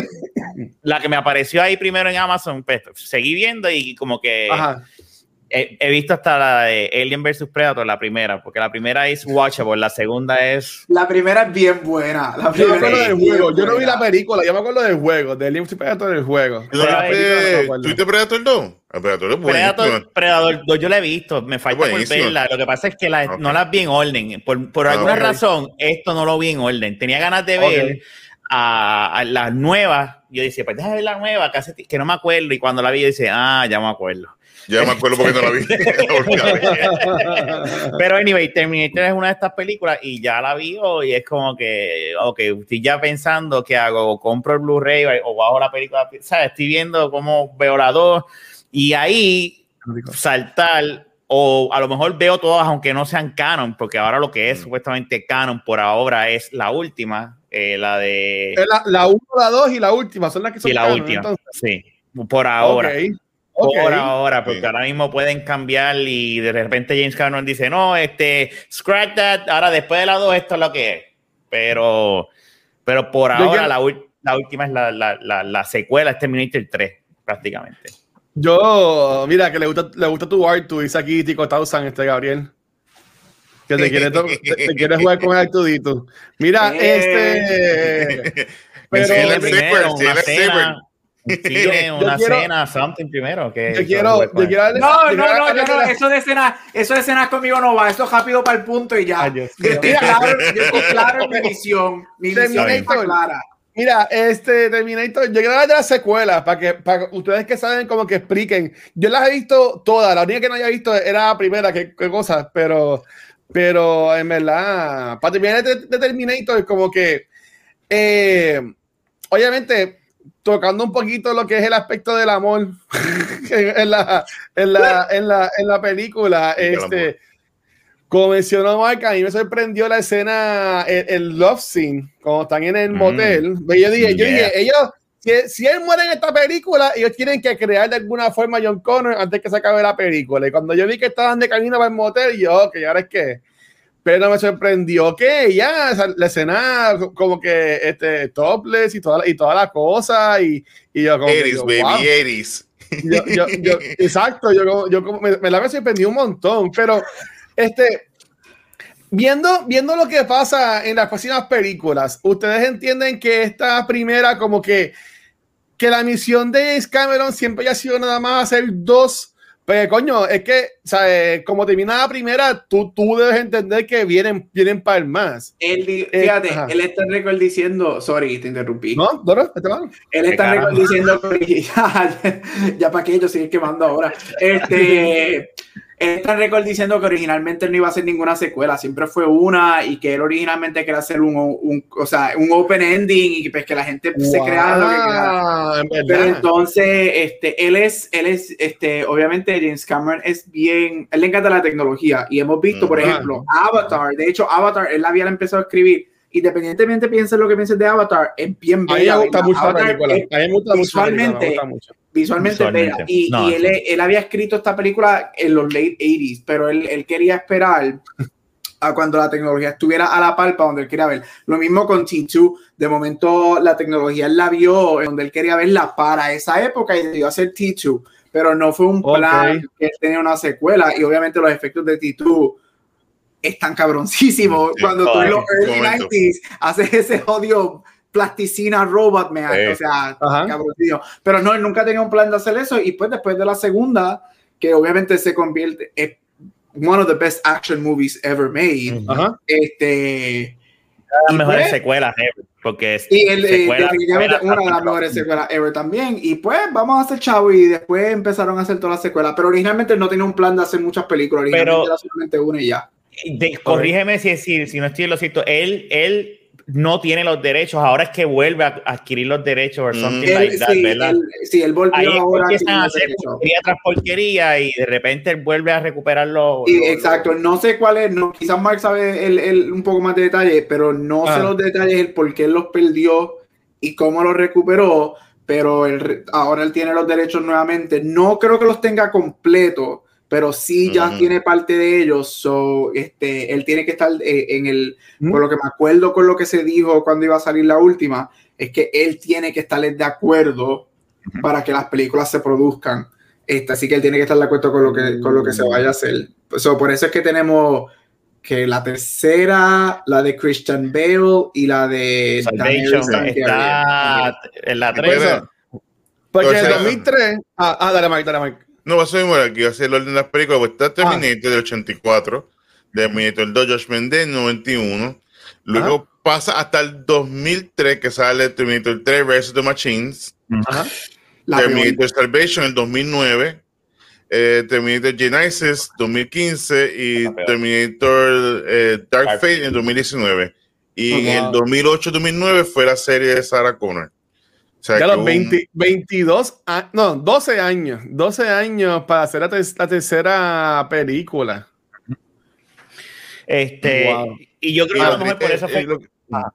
la que me apareció ahí primero en Amazon, pues seguí viendo y como que He, visto hasta la de Alien vs Predator, la primera, porque la primera es watchable, la segunda es... La primera es bien buena. La yo me acuerdo del juego, yo no vi la película, yo me acuerdo del juego, de Alien vs Predator del juego. ¿Tuviste Predator 2? Predator es Predator, Predator 2 yo la he visto, me falta por verla. Lo que pasa es que la, no las vi en orden. Por, por ah, alguna razón, esto no lo vi en orden. Tenía ganas de ver a, a las nuevas. Yo decía, pues déjame ver la nueva, que, que no me acuerdo. Y cuando la vi, yo decía, ah, ya me acuerdo. Ya me acuerdo porque no la vi. *laughs* *laughs* Pero anyway, Terminator es una de estas películas y ya la vi y es como que, ok, estoy ya pensando qué hago, compro el Blu-ray o bajo la película, ¿sabes? Estoy viendo cómo veo la dos y ahí saltar o a lo mejor veo todas aunque no sean canon, porque ahora lo que es mm. supuestamente canon por ahora es la última, eh, la de... La 1, la 2 y la última, son las que son... Y la última, sí, por ahora. Por ahora, porque ahora mismo pueden cambiar y de repente James Cameron dice, no, este, scratch that, ahora después de la 2 esto es lo que es. Pero, pero por ahora la, la, última es la, la, la, secuela, es Terminator 3, prácticamente. Yo, mira, que le gusta, le gusta tu art, tu dice aquí Tico Tausan, este Gabriel. Que te quiere, te, quiere jugar con Artudito. Mira, *laughs* este. *laughs* Pero, primero, una cena, Sí, *laughs* una cena, something primero. Que yo quiero, yo quiero no, no, no, yo no, eso de cena, eso de cena conmigo no va, eso rápido para el punto y ya. yo, estoy claro, yo *laughs* estoy claro en mi misión. Mi está clara. Mira, este Terminator, yo quiero hablar de las secuelas para que para ustedes que saben como que expliquen. Yo las he visto todas, la única que no haya visto era la primera, que, cosas, pero pero en verdad, para terminar de, de Terminator es como que eh, obviamente tocando un poquito lo que es el aspecto del amor *laughs* en, la, en, la, en, la, en la película. Este, como mencionó Mark, a mí me sorprendió la escena, el, love scene, cuando están en el mm. motel. Yo dije, yo dije, ellos, si, él muere en esta película, ellos tienen que crear de alguna forma a John Connor antes que se acabe la película. Y cuando yo vi que estaban de camino para el motel, yo, ok, ahora es que pero me sorprendió que ya la escena como que este topless y toda y toda la cosa y, y yo como 80 baby, 80s. Yo, yo, *laughs* exacto, yo, yo me, me, la sorprendió un montón, pero este viendo viendo lo que pasa en las próximas películas, ustedes entienden que esta primera como que que la misión de James Cameron siempre ha sido nada más hacer dos pues coño, es que, ¿sabes? Como termina la primera, tú, tú debes entender que vienen, vienen para el más. Él, eh, fíjate, él está en récord diciendo, sorry, te interrumpí. No, Doro, este Él está en récord diciendo, *laughs* ya, ya para que ellos siguen quemando ahora. Este, está récord diciendo que originalmente no iba a hacer ninguna secuela, siempre fue una y que él originalmente quería hacer un, un o sea, un open ending y pues que la gente se crea lo que Pero entonces, este, él es, él es, este, obviamente James Cameron es bien, él le encanta la tecnología y hemos visto, por ejemplo, Avatar, de hecho, Avatar, él había empezado a escribir independientemente piensen lo que piensen de Avatar, es bien bella. A me gusta mucho Avatar, me gusta visualmente, mucho. Visualmente, bella. Y, y él, él, había escrito esta película en los late 80s, pero él, él quería esperar a cuando la tecnología estuviera a la palpa donde él quería ver. Lo mismo con T2, de momento la tecnología él la vio donde él quería verla para esa época y decidió hacer T2, pero no fue un plan que él tenía una secuela y obviamente los efectos de T2 están cabroncísimos. Cuando tú en los early 90s haces ese odio plasticina robot, me o sea, cabroncillo. Pero no, él nunca tenía un plan de hacer eso. Y pues después de la segunda, que obviamente se convierte en one of the best action movies ever made, este... Las mejores secuelas ever, porque es y el, eh, definitivamente una de las mejores secuelas ever también. Y pues vamos a hacer chavo y después empezaron a hacer todas las secuelas, pero originalmente no tenía un plan de hacer muchas películas, originalmente pero, era solamente una y ya corrígeme si, si, si no estoy lo cierto. Él, él no tiene los derechos, ahora es que vuelve a adquirir los derechos mm. él, sí, ¿verdad? sí, él volvió Ahí ahora a hacer porquería tras porquería y de repente él vuelve a recuperarlo. exacto, no sé cuál es, no, quizás Mark sabe el, el, un poco más de detalles, pero no sé ah. los detalles, el por qué él los perdió y cómo los recuperó, pero él, ahora él tiene los derechos nuevamente. No creo que los tenga completos pero sí ya tiene parte de ellos, so, este, él tiene que estar eh, en el, por lo que me acuerdo con lo que se dijo cuando iba a salir la última, es que él tiene que estar de acuerdo para que las películas se produzcan, este, así que él tiene que estar de acuerdo con lo que, con lo que se vaya a hacer. So, por eso es que tenemos que la tercera, la de Christian Bale y la de está en la 3. Porque en 2003, ah, ah, dale Mike, dale Mike. No, va a ser aquí va a ser el orden de las películas, pues está Terminator del 84, Terminator 2, Josh Mendez 91, luego pasa hasta el 2003 que sale Terminator 3 vs. The Machines, Terminator Salvation en 2009, eh, Terminator Genesis 2015 y Terminator eh, Dark Fate en 2019. Y en el 2008-2009 fue la serie de Sarah Connor ya los 22, no, 12 años, 12 años para hacer la, tercera película. Este, y yo creo que por eso fue. Ah.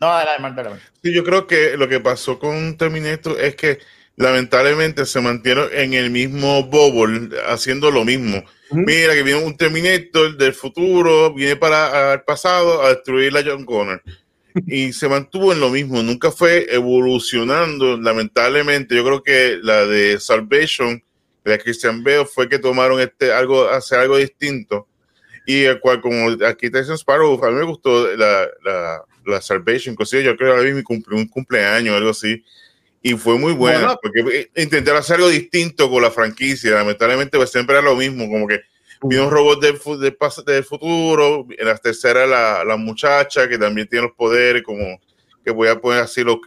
No, adelante, Sí, yo creo que lo que pasó con Terminator es que lamentablemente se mantiene en el mismo bubble haciendo lo mismo. Mira que viene un Terminator del futuro, viene para el pasado a destruir a John Connor y se mantuvo en lo mismo, nunca fue evolucionando, lamentablemente. Yo creo que la de Salvation, la de Christian Bale, fue que tomaron este algo, hacer algo distinto. Y el cual, como aquí está Sparrow, a mí me gustó la, la, la Salvation, inclusive yo creo que vi mi cumple, un cumpleaños, algo así. Y fue muy buena, porque intentar hacer algo distinto con la franquicia, lamentablemente pues siempre era lo mismo, como que Vino un robot del, del, del, futuro. En la tercera, la, la, muchacha que también tiene los poderes, como que voy a poner así los.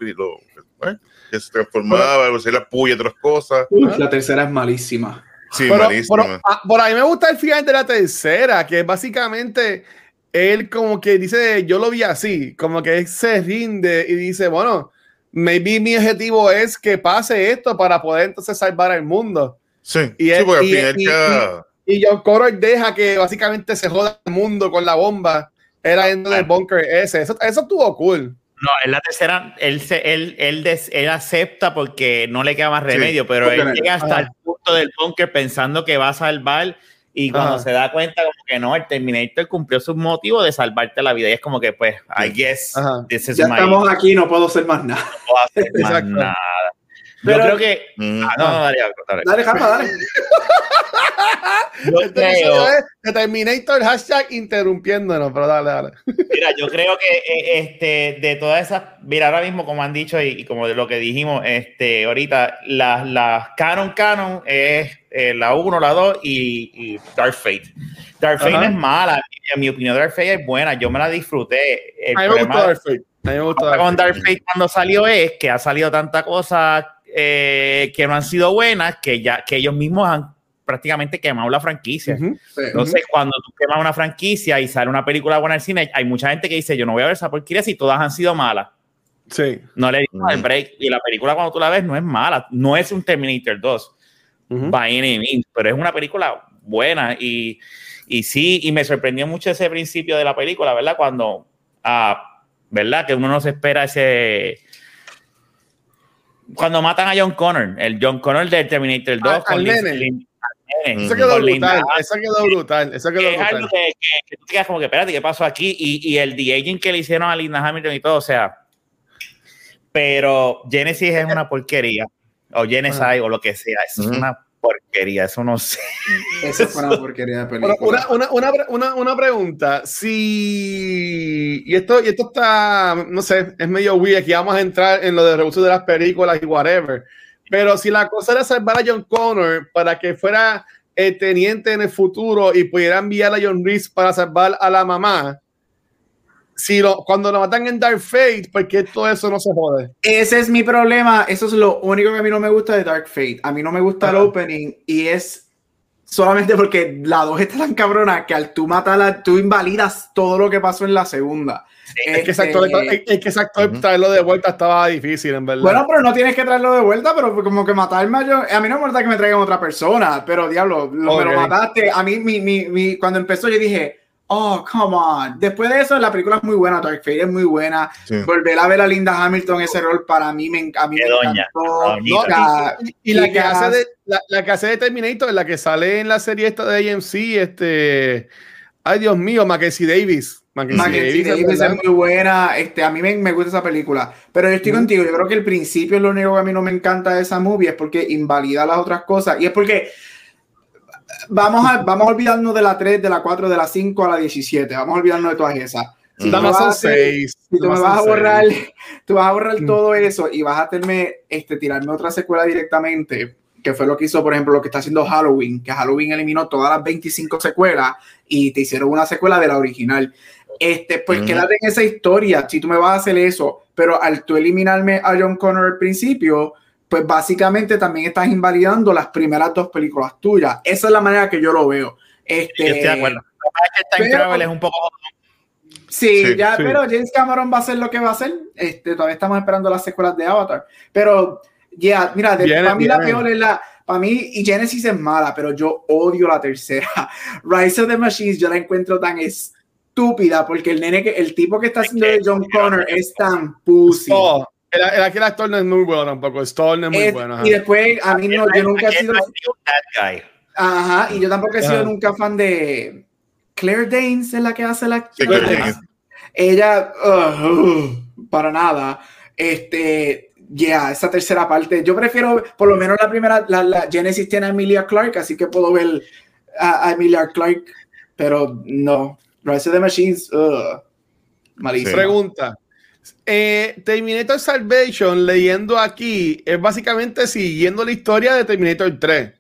¿eh? que se transformaba, se la puya, otras cosas. la tercera es malísima. Sí, malísima. Ah, por ahí me gusta el final de la tercera, que básicamente él como que dice, yo lo vi así, como que él se rinde y dice, bueno, maybe mi objetivo es que pase esto para poder entonces salvar al mundo. Sí, y sí, porque al final y John Connor deja que básicamente se joda el mundo con la bomba. Era en el bunker ese. Eso, eso estuvo cool. No, en la tercera, él, se, él, él, él, acepta porque no le queda más remedio, pero él llega hasta el punto del bunker pensando que va a salvar y cuando se da cuenta como que no, el Terminator cumplió su motivo de salvarte la vida y es como que pues, I guess, this is ya estamos aquí, no puedo hacer más nada. No puedo hacer más *laughs* nada. Yo creo que. Mm. Ah, no, no, dale, dale. Dale, Japa, dale. *laughs* yo creo. Terminator hashtag interrumpiéndonos, pero dale, dale. Mira, yo creo que eh, este, de todas esas. Mira, ahora mismo, como han dicho y, como de lo que dijimos este, ahorita, las la Canon Canon es eh, la 1, la 2 y, y, Dark Fate. Dark Fate es mala. En mi opinión, Dark Fate es buena. Yo me la disfruté. El a mí me gusta Dark Fate. A mí me Dark con Dark Fate cuando salió es que ha salido tanta cosa eh, que no han sido buenas, que ya que ellos mismos han prácticamente quemado la franquicia. Entonces, cuando tú quemas una franquicia y sale una película buena al cine, hay mucha gente que dice, yo no voy a ver esa porquería si todas han sido malas. Sí. No le dimos el break. Y la película, cuando tú la ves, no es mala. No es un Terminator 2, by any means, pero es una película buena. Y, y sí, y me sorprendió mucho ese principio de la película, ¿verdad? Cuando, ah, ¿verdad? Que uno no se espera ese cuando matan a John Connor, el John Connor del Terminator 2 ah, con nene. Eso quedó brutal, eso quedó brutal, eso quedó brutal. Es algo que, que, tú te quedas como que, espérate, ¿qué pasó aquí? Y, y el de-aging que le hicieron a Linda Hamilton y todo, o sea, pero Genesis es una porquería, o Genesis o lo que sea, es una porquería, eso no sé. Eso fue una porquería de película. Una, una, una, una, una pregunta, si, y esto, y esto está, no sé, es medio weird, aquí vamos a entrar en lo de reuso de las películas y whatever, pero si la cosa era salvar a John Connor para que fuera el teniente en el futuro y pudiera enviar a John Reese para salvar a la mamá, si lo, cuando lo matan en Dark Fate, ¿por qué todo eso no se jode? Ese es mi problema. Eso es lo único que a mí no me gusta de Dark Fate. A mí no me gusta el opening y es solamente porque la 2 está tan cabrona que al tú matarla, tú invalidas todo lo que pasó en la segunda. es, que exacto, este, es, que exacto, traerlo de vuelta estaba difícil, en verdad. Bueno, pero no tienes que traerlo de vuelta, pero como que matarme a A mí no me importa que me traigan otra persona, pero diablo, lo, me lo mataste. A mí, mi, mi, mi, cuando empezó, yo dije Oh, come on. Después de eso, la película es muy buena. Dark Fate es muy buena. Volver a ver a Linda Hamilton ese rol para mí me, a mí me encantó. y, la, que hace de, la, que hace de Terminator, la que sale en la serie esta de AMC, este. Ay, Dios mío, Mackenzie Davis. Mackenzie, Davis, es muy buena. Este, a mí me, me gusta esa película. Pero yo estoy contigo. Yo creo que el principio es lo único que a mí no me encanta de esa movie. Es porque invalida las otras cosas. Y es porque vamos a, vamos a olvidarnos de la 3, de la 4, de la 5 a la 17. Vamos a olvidarnos de todas esas. Si tú, seis, si tú me vas a borrar, *laughs* tú vas a borrar mm. todo eso y vas a hacerme, este, tirarme otra secuela directamente, que fue lo que hizo, por ejemplo, lo que está haciendo Halloween, que Halloween eliminó todas las 25 secuelas y te hicieron una secuela de la original. Este, pues quédate en esa historia, si tú me vas a hacer eso, pero al tú eliminarme a John Connor al principio, pues básicamente también estás invalidando las primeras dos películas tuyas. Esa es la manera que yo lo veo. Este, estoy de acuerdo. Pero, es un poco... Sí, ya, pero James Cameron va a hacer lo que va a hacer. Este, todavía estamos esperando las secuelas de Avatar. Pero, ya, mira, para mí la peor es la... Para mí, y Genesis es mala, pero yo odio la tercera. *laughs* Rise of the Machines yo la encuentro tan estúpida porque el nene, el tipo que está haciendo de John Connor es tan pussy. Oh, el, el, el, actor no es muy bueno tampoco. No es muy bueno. Y después, a mí no, yo nunca he sido. Ajá, y yo tampoco he sido nunca fan de Claire Danes, es la que hace la. Ella, uh, para nada. Este, ya, esa tercera parte. Yo prefiero, por lo menos la primera, la, la Genesis tiene a Emilia Clark, así que puedo ver a, Emilia Clark, pero no. Rise of the Machines, uh, malísimo. Pregunta eh, Terminator Salvation, leyendo aquí, es básicamente siguiendo la historia de Terminator 3.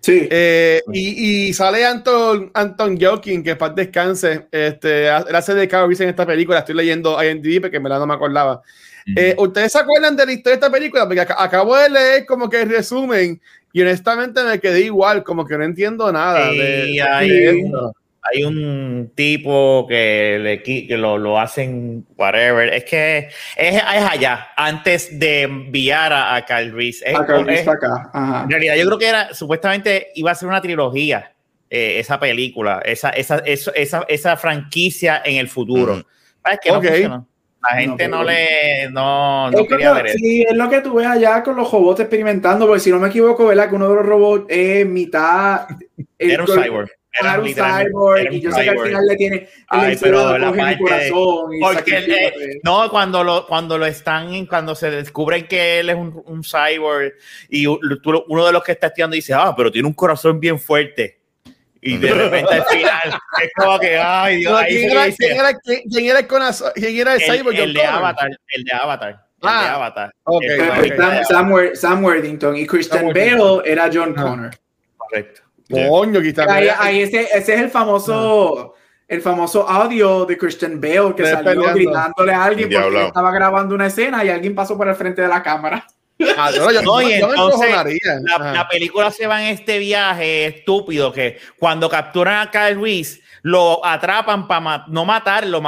Sí. Eh, y, sale Anton, Anton Joking, que para descanse, este, hace de Carl en esta película. Estoy leyendo IMDb porque me la no me acordaba. Eh, ¿Ustedes se acuerdan de la historia de esta película? Porque acabo de leer como que el resumen y honestamente me quedé igual, como que no entiendo nada. de, hay un tipo que, le, que lo, lo, hacen whatever. Es que es, es, allá, antes de enviar a, a Carl Reese. a Carl Reese acá. En realidad, yo creo que era, supuestamente iba a ser una trilogía, eh, esa película, esa, esa, esa, esa, franquicia en el futuro. Es que no La gente no, le no, no quería ver eso. Sí, es lo que tú ves allá con los robots experimentando, porque si no me equivoco, ¿verdad? Que uno de los robots es mitad. Era un cyborg era un cyborg y yo sé que al final le tiene Ay, pero la parte, corazón porque no cuando lo cuando lo están cuando se descubren que él es un, un cyborg y uno de los que está estudiando dice ah pero tiene un corazón bien fuerte. Y de repente al final *laughs* es como que ay Dios no, ¿quién, era, ¿quién, era, ¿quién, era, el corazón, ¿quién era el, cyborg el, de Avatar el de Avatar ah, el de Avatar. okay, okay. Sam, Sam, Worthington y Christian Bale era John Connor. Correcto Coño. Ahí, ahí ese, ese, es el famoso, el famoso audio de Christian Bale que salió gritándole a alguien porque estaba grabando una escena y alguien pasó por el frente de la cámara. Ah, no, y entonces la, película se va en este viaje estúpido que cuando capturan a Kyle Reese lo atrapan para no matarlo,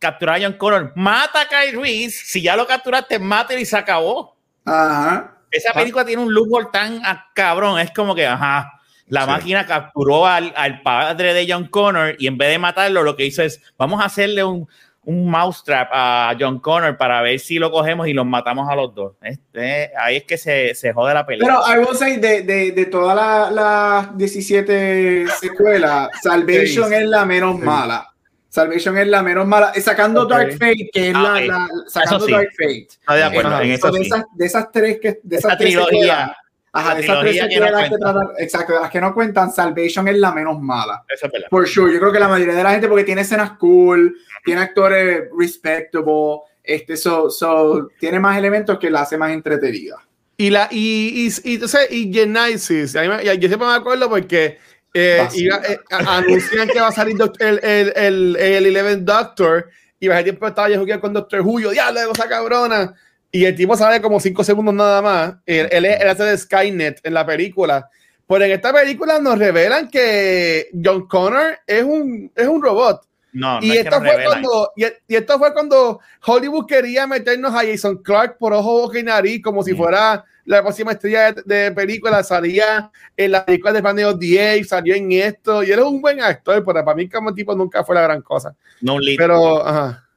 capturar a John Connor. Mata a Kyle Reese, si ya lo capturaste, mata y se acabó. Ajá. Esa película tiene un lujo tan cabrón, es como que, ajá, la máquina capturó al, al, padre de John Connor y en vez de matarlo, lo que hizo es, vamos a hacerle un, un mousetrap a John Connor para ver si lo cogemos y los matamos a los dos. Este, ahí es que se, se jode la película. Pero I will say, de, de, de todas las la 17 secuelas, *laughs* Salvation es la menos mala. Salvation es la menos mala. Sacando Dark Fate, que es la, ah, la, Sacando Dark Fate. de acuerdo, en eso de, esas, de esas tres que. De esas tres trilogía. Ajá, de esas tres que, no que tratar, exacto, de las que no cuentan, Salvation es la menos mala. Eso es verdad. Por sure, yo creo que la mayoría de la gente, porque tiene escenas cool, tiene actores respectable, este, so, so, tiene más elementos que la hace más entretenida. Y la, y, y, y, entonces, y Genesis, yo siempre me acuerdo porque eh, eh anuncian que va a salir el, el, el, el Eleven Doctor y va a tiempo estaba yo con Doctor Julio, diablo, esa cabrona y el tipo sale como cinco segundos nada más. Él, él, hace de Skynet en la película. Pero en esta película nos revelan que John Connor es un, es un robot. No, y, esto fue cuando, y, esto fue cuando Hollywood quería meternos a Jason Clark por ojo, boca y nariz, como si fuera la próxima estrella de, película. Salía en la película de Paneo 10, salió en esto. Y él es un buen actor, pero para mí, como tipo, nunca fue la gran cosa. No Pero, ajá.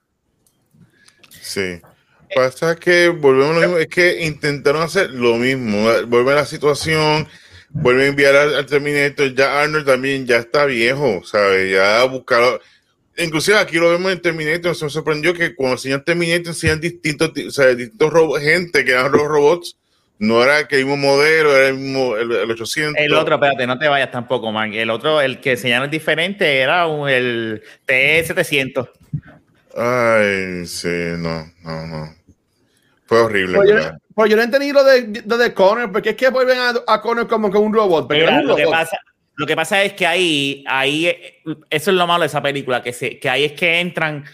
Sí. Pasa que volvemos lo mismo, es que intentaron hacer lo mismo, vuelve a la situación, vuelve a enviar al, Terminator, ya Arnold también ya está viejo, ¿sabes? Ya buscaron, inclusive aquí lo vemos en Terminator, se me sorprendió que cuando enseñan Terminator enseñan distintos, o sea, distintos robots, gente que eran los robots, no era el mismo modelo, era el mismo, el, 800. El otro, espérate, no te vayas tampoco, man. El otro, el que enseñaron diferente era el T700. Ay, sí, no, no, no. Fue horrible. Pues yo, pues yo, no entendí lo de, lo de Connor, porque es que vuelven a, a Connor como que un robot. lo, Que pasa, lo que pasa es que ahí, ahí, eso es lo malo de esa película, que, se, que ahí es que entran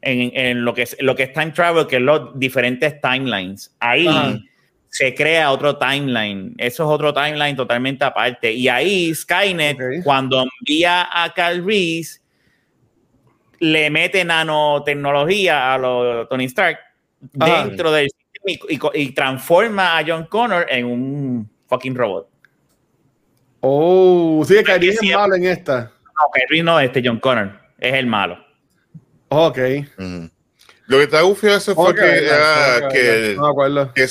en, en lo, que, lo que está en Travel, que es los diferentes timelines. Ahí se crea otro timeline. Eso es otro timeline totalmente aparte. Y ahí Skynet, cuando envía a Cal Reese, le mete nanotecnología a los Tony Stark dentro del sistema y, transforma a John Connor en un fucking robot. Oh, sí, Kyrie es malo en esta. No, Kyrie no, este John Connor es el malo. Ok. Lo que está gufio eso fue que, que, no que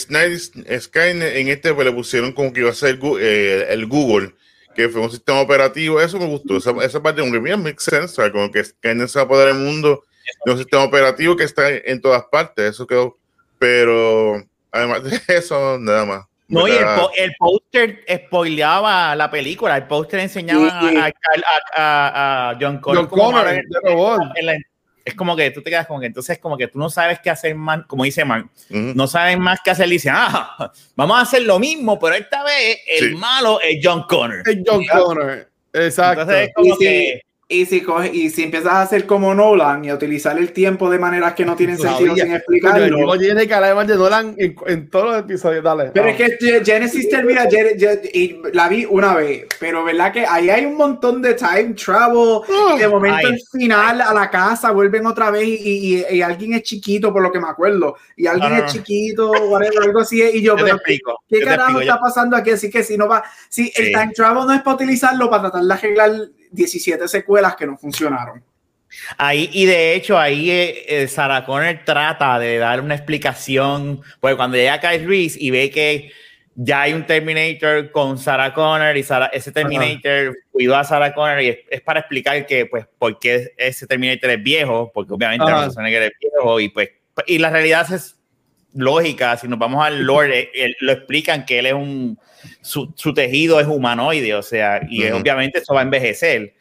Skynet en este pues, le pusieron como que iba a ser eh, el Google, que fue un sistema operativo. Eso me gustó. Esa, esa parte de un bien makes sense, como que Skynet se va a poder el mundo de un sistema operativo que está en todas partes, eso quedó, pero además de *laughs* eso, nada más. No, y el, el póster spoileaba la película, el póster enseñaba A, a, John Connor, es como que tú te quedas como que entonces como que tú no sabes qué hacer más, como dice Mark, no sabes más qué hacer, y dicen, ah, vamos a hacer lo mismo, pero esta vez el malo es John Connor. Es John Connor, exacto. Entonces es como que y si, coge, y si empiezas a hacer como Nolan y a utilizar el tiempo de maneras que no tienen sentido sin explicarlo. tiene que hablar de Nolan en, en, todos los episodios, dale. Pero es que Genesis termina, y la vi una vez, pero verdad que ahí hay un montón de time travel. de momento al final a la casa vuelven otra vez y, y, alguien es chiquito, por lo que me acuerdo. Y alguien es chiquito, whatever, algo así. Y yo, pero ¿qué carajo está pasando aquí? Así que si no va, si el time travel no es para utilizarlo para tratar de arreglar 17 secuelas que no funcionaron. Ahí, y de hecho, ahí eh, eh, Sarah Connor trata de dar una explicación, porque cuando llega Kyle Reese y ve que ya hay un Terminator con Sarah Connor y ese Terminator cuidó a Sarah Connor y es, para explicar que, pues, por qué ese Terminator es viejo, porque obviamente persona que es viejo y pues, y la realidad es lógica, si nos vamos al lore, eh, lo explican que él es un, su, tejido es humanoide, o sea, y obviamente eso va a envejecer.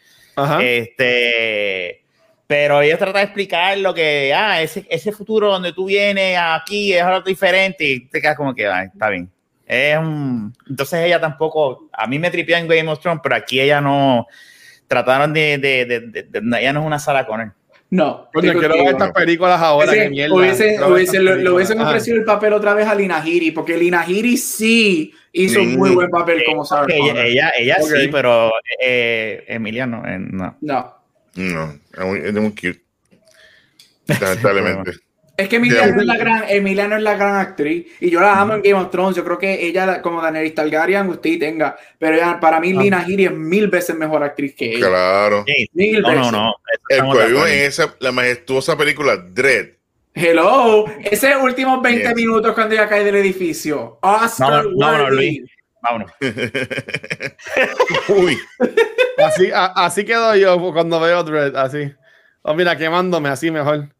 Este, pero ellos tratan de explicar lo que, ah, ese, ese futuro donde tú vienes aquí es algo diferente y te quedas como que, ah, está bien. Es entonces ella tampoco, a mí me tripió en Game of Thrones, pero aquí ella no, trataron de, de, de, ella no es una Sarah Connor. No. Coño, quiero ver estas películas ahora. Ese, mierda. Hubiesen, hubiesen, lo, hubiesen ofrecido el papel otra vez a Lina Hiri, porque Lina Hiri sí hizo un muy buen papel como Sarah Ella, ella, ella okay. sí, pero eh, Emilia no. Eh, no. No. No, es muy cute. Lamentablemente. *laughs* Es que Emilia no, es la gran, Emilia no es la gran actriz y yo la amo en Game of Thrones. Yo creo que ella, como Daenerys Targaryen, usted tenga, pero ella, para mí, ah. Lina Headey es mil veces mejor actriz que ella. Claro. Mil no, veces. no, no. El cuello en esa, la majestuosa película Dread. Hello, ese últimos 20 yes. minutos cuando ella cae del edificio. Oscar vámonos, vámonos, Luis. Vámonos. *laughs* Uy. Así, a, así quedo yo cuando veo Dread, así. Oh, mira, quemándome así mejor.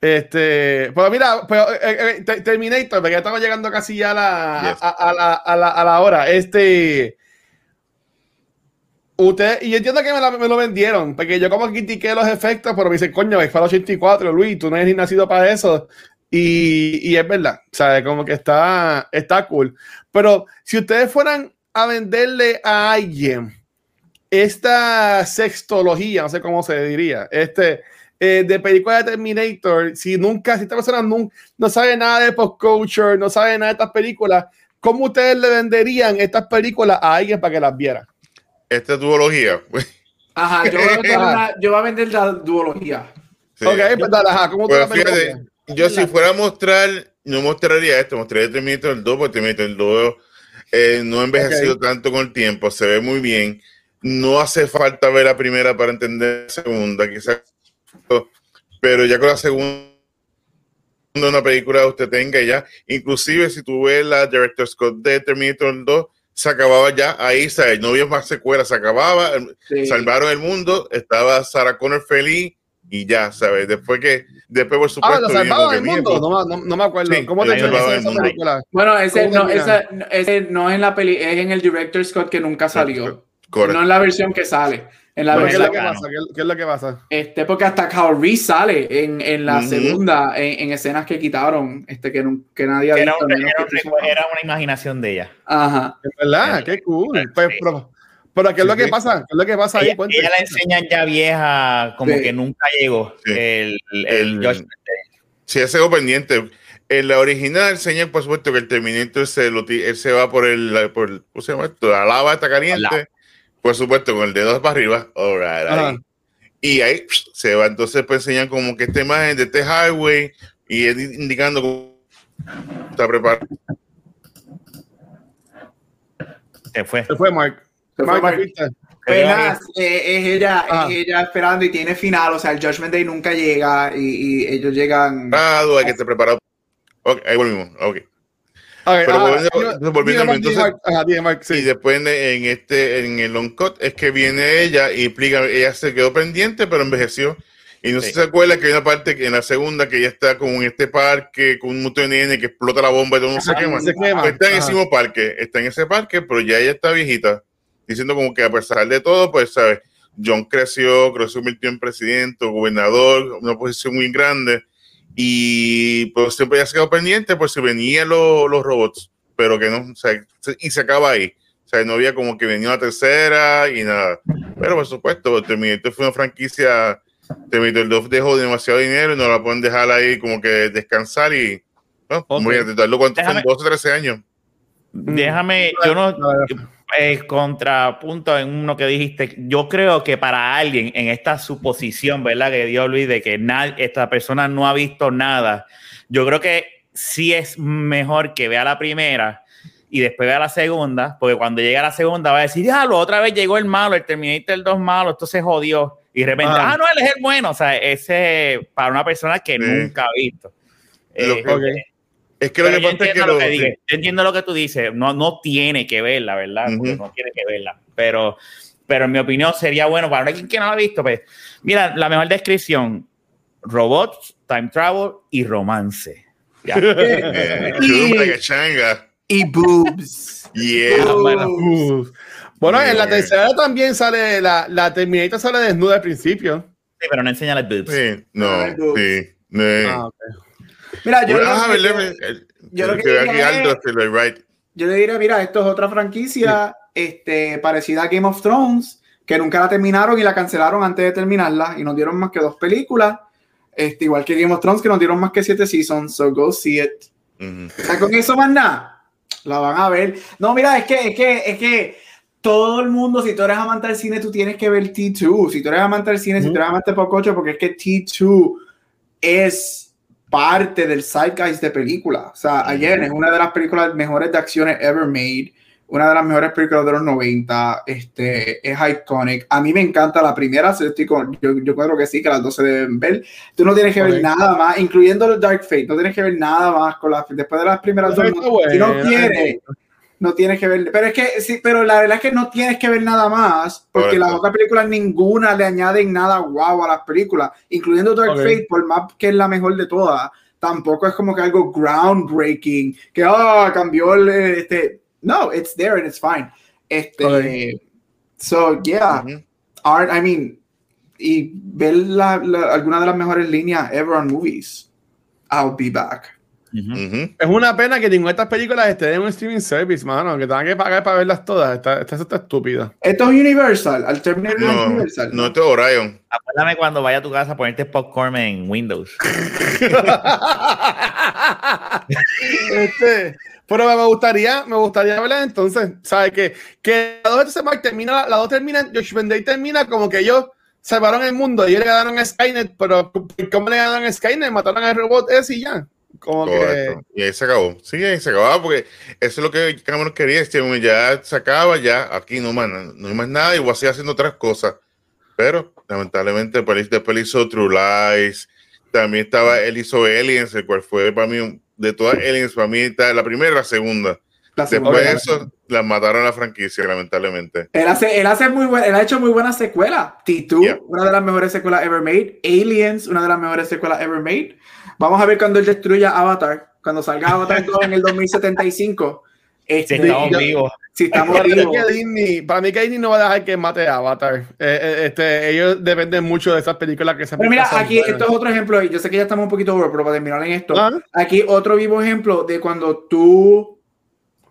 Este, pues mira, pues, eh, eh, Terminator, porque ya estamos llegando casi ya a la, yes. a, a, la, a, la, a la hora. Este, usted, y yo entiendo que me, la, me, lo vendieron, porque yo como critiqué los efectos, pero me dicen, coño, es para 84, Luis, tú no eres ni nacido para eso. Y, y es verdad, ¿sabes? Como que está, está cool. Pero si ustedes fueran a venderle a alguien esta sextología, no sé cómo se diría, este eh, de película de Terminator, si nunca, si esta persona no, no sabe nada de post culture, no sabe nada de estas películas, ¿cómo ustedes le venderían estas películas a alguien para que las viera? Esta duología. Ajá, yo voy a vender, una, yo voy a vender la duología. Sí. Ok, pues dale, ajá, ¿cómo pues fíjate, Yo si fuera a mostrar, no mostraría esto, mostraría Terminator 2, porque Terminator 2 eh, no ha envejecido okay. tanto con el tiempo, se ve muy bien. No hace falta ver la primera para entender la segunda, quizás pero ya con la segunda una película usted tenga ya, inclusive si tú ves la Director Scott de Terminator 2, se acababa ya ahí, ¿sabes? no había más secuelas, se acababa, sí. salvaron el mundo, estaba Sarah Connor feliz y ya, ¿sabes? Después que, después por supuesto... Ah, el mundo, no, no, no, me acuerdo. Sí, ¿Cómo te esa, esa película? Bueno, ese no, esa, ese no es en la peli, es en el Director Scott que nunca salió. Correcto. No en la versión que sale. En la ¿Qué, es lo que pasa? ¿Qué, ¿Qué, es lo que pasa? Este, porque hasta Reese sale en, en la uh -huh. segunda, en, en, escenas que quitaron, este, que, no, que nadie ha visto. Era, era, era, una imaginación de ella. Ajá. Es verdad, qué cool. Sí. Pues, pero, pero, ¿qué es lo que pasa? ¿Qué es lo que pasa ella, ahí? Cuéntame. Ella la enseñan ya vieja, como sí. que nunca llegó sí. el, el, el Day. Sí, ese es pendiente. En la original enseña, por supuesto, que el Terminator se, lo, él se va por el, por, ¿cómo se llama esto? La lava está caliente por supuesto, con el dedo para arriba. All right, ahí. Y ahí se va. Entonces, pues enseñan como que esta imagen de este highway y es indicando cómo está preparado. Se fue. Se fue, Mark. Se fue, Mark. Mark. Penas, eh, es, ella, ah. es ella esperando y tiene final, o sea, el Judgment Day nunca llega y, y ellos llegan. Ah, hay que estar preparado. Ok, ahí volvimos. Ok. Okay, pero ah, volviendo, volviendo Mark, entonces, ajá, sí. y después en, en, este en el long cut es que viene ella y explica ella se quedó pendiente pero envejeció y no sí. se acuerda que hay una parte que en la segunda que ella está como en este parque con un montón de nene que explota la bomba y todo el mundo se quema, se quema. Pues está en ese mismo parque está en ese parque pero ya ella está viejita diciendo como que a pesar de todo pues sabes John creció creció se convirtió en presidente gobernador una posición muy grande y pues siempre ya se quedó pendiente por si venían lo, los robots, pero que no, o sea, y se acaba ahí. O sea, no había como que venía la tercera y nada. Pero por supuesto, Terminator fue una franquicia, Terminator 2 dejó demasiado dinero y no la pueden dejar ahí como que descansar y, no, okay. muy bien, cuánto son 12, 13 años. Déjame, yo no, eh, contrapunto en uno que dijiste, yo creo que para alguien en esta suposición, ¿verdad? Que dio Luis de que nadie, esta persona no ha visto nada, yo creo que sí es mejor que vea la primera y después vea la segunda, porque cuando llega la segunda va a decir, diablo, otra vez llegó el malo, el Terminator el 2 malo, esto se jodió. Y de repente, ah, ah no, él es el bueno. O sea, ese para una persona que sí. nunca ha visto. Eh, okay. Es que lo que pasa es que, lo que digo, yo entiendo lo que tú dices, no, no tiene que verla, ¿verdad? Uh -huh. No tiene que verla, pero, pero en mi opinión sería bueno para alguien que no la ha visto, pues, mira, la mejor descripción, robots, time travel y romance. Ya. *laughs* y, y boobs. Yeah. Ah, bueno, uh. bueno en la tercera también sale, la, la Terminator sale desnuda al principio. Sí, pero no enseña las boobs. Sí, no, no sí. No. Ah, okay. Mira, yo, que, yo, le diría, mira, esto es otra franquicia sí. este, parecida a Game of Thrones, que nunca la terminaron y la cancelaron antes de terminarla y nos dieron más que dos películas. Este, igual que Game of Thrones, que nos dieron más que siete seasons. So go see it. con eso más nada. La van a ver. No, mira, es que, es que, es que todo el mundo, si tú eres amante del cine, tú tienes que ver T2. Si tú eres amante del cine, si tú eres amante de Pococho, porque es que T2 es parte del zeitgeist de película. O sea, ayer es una de las películas mejores de acciones ever made una de las mejores películas de los 90, este, es iconic. A mí me encanta la primera, yo, yo creo que sí, que las dos se deben ver. Tú no tienes que ver nada más, incluyendo el Dark Fate, no tienes que ver nada más con la, después de las primeras dos. si no quieres, no tienes que ver, pero es que sí, pero la verdad es que no tienes que ver nada más, porque las otras películas ninguna le añaden nada guau a las películas, incluyendo Dark Fate, por más que es la mejor de todas, tampoco es como que algo groundbreaking, que ah, cambió el, este, no, it's there and it's fine. Este, so yeah, art. I mean, y ver la, alguna de las mejores líneas ever on movies. I'll be back. Es una pena que ninguna de estas películas esté en un streaming service, mano, que tengan que pagar para verlas todas. Esta, esta, está estúpida. Esto es Universal, al terminar no, Universal. No, esto es Orion. Acuérdame cuando vaya a tu casa a ponerte popcorn en Windows. *laughs* este, pero me gustaría, me gustaría verla entonces, ¿sabes qué? Que la 2 de termina, la 2 termina, Josh Day termina como que ellos salvaron el mundo y ellos le ganaron a Skynet, pero ¿cómo le ganaron a Skynet? Mataron al robot ese y ya. Como que... Y ahí se acabó. Sí, ahí se acababa porque eso es lo que Cameron quería. Este, ya se acaba, ya aquí no, más, no hay más nada y voy a seguir haciendo otras cosas. Pero lamentablemente después hizo True Lies. También estaba, él hizo Aliens, el cual fue para mí de todas Aliens, para mí está la primera la segunda. Después de eso, la mataron a la franquicia, lamentablemente. Él hace, él hace muy buen, él ha hecho muy buenas secuelas. T2, una de las mejores secuelas ever made. Aliens, una de las mejores secuelas ever made. Vamos a ver cuando él destruya Avatar, cuando salga Avatar 2 en el 2075. *laughs* Este, si estamos vivos. Si estamos para, Mí que Disney, para mí que Disney no va a dejar que mate a Avatar. Eh, eh, este, ellos dependen mucho de esas películas que se Pero mira, aquí esto es otro ejemplo. Yo sé que ya estamos un poquito over, pero para terminar en esto. Ah. Aquí otro vivo ejemplo de cuando tú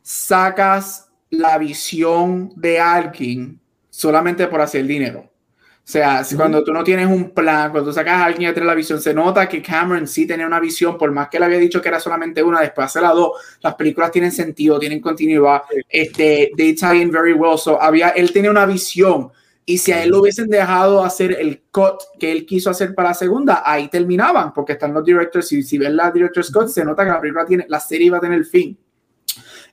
sacas la visión de alguien solamente por hacer dinero. O sea, si cuando tú no tienes un plan, cuando tú sacas a alguien a tener la visión, se nota que Cameron sí tenía una visión, por más que él había dicho que era solamente una, después hace la dos, las películas tienen sentido, tienen continuidad, este, they tie in very well, so había, él tenía una visión, y si a él lo hubiesen dejado hacer el cut que él quiso hacer para la segunda, ahí terminaban, porque están los directors, y si ven la director's cut, se nota que la película tiene, la serie va a tener fin.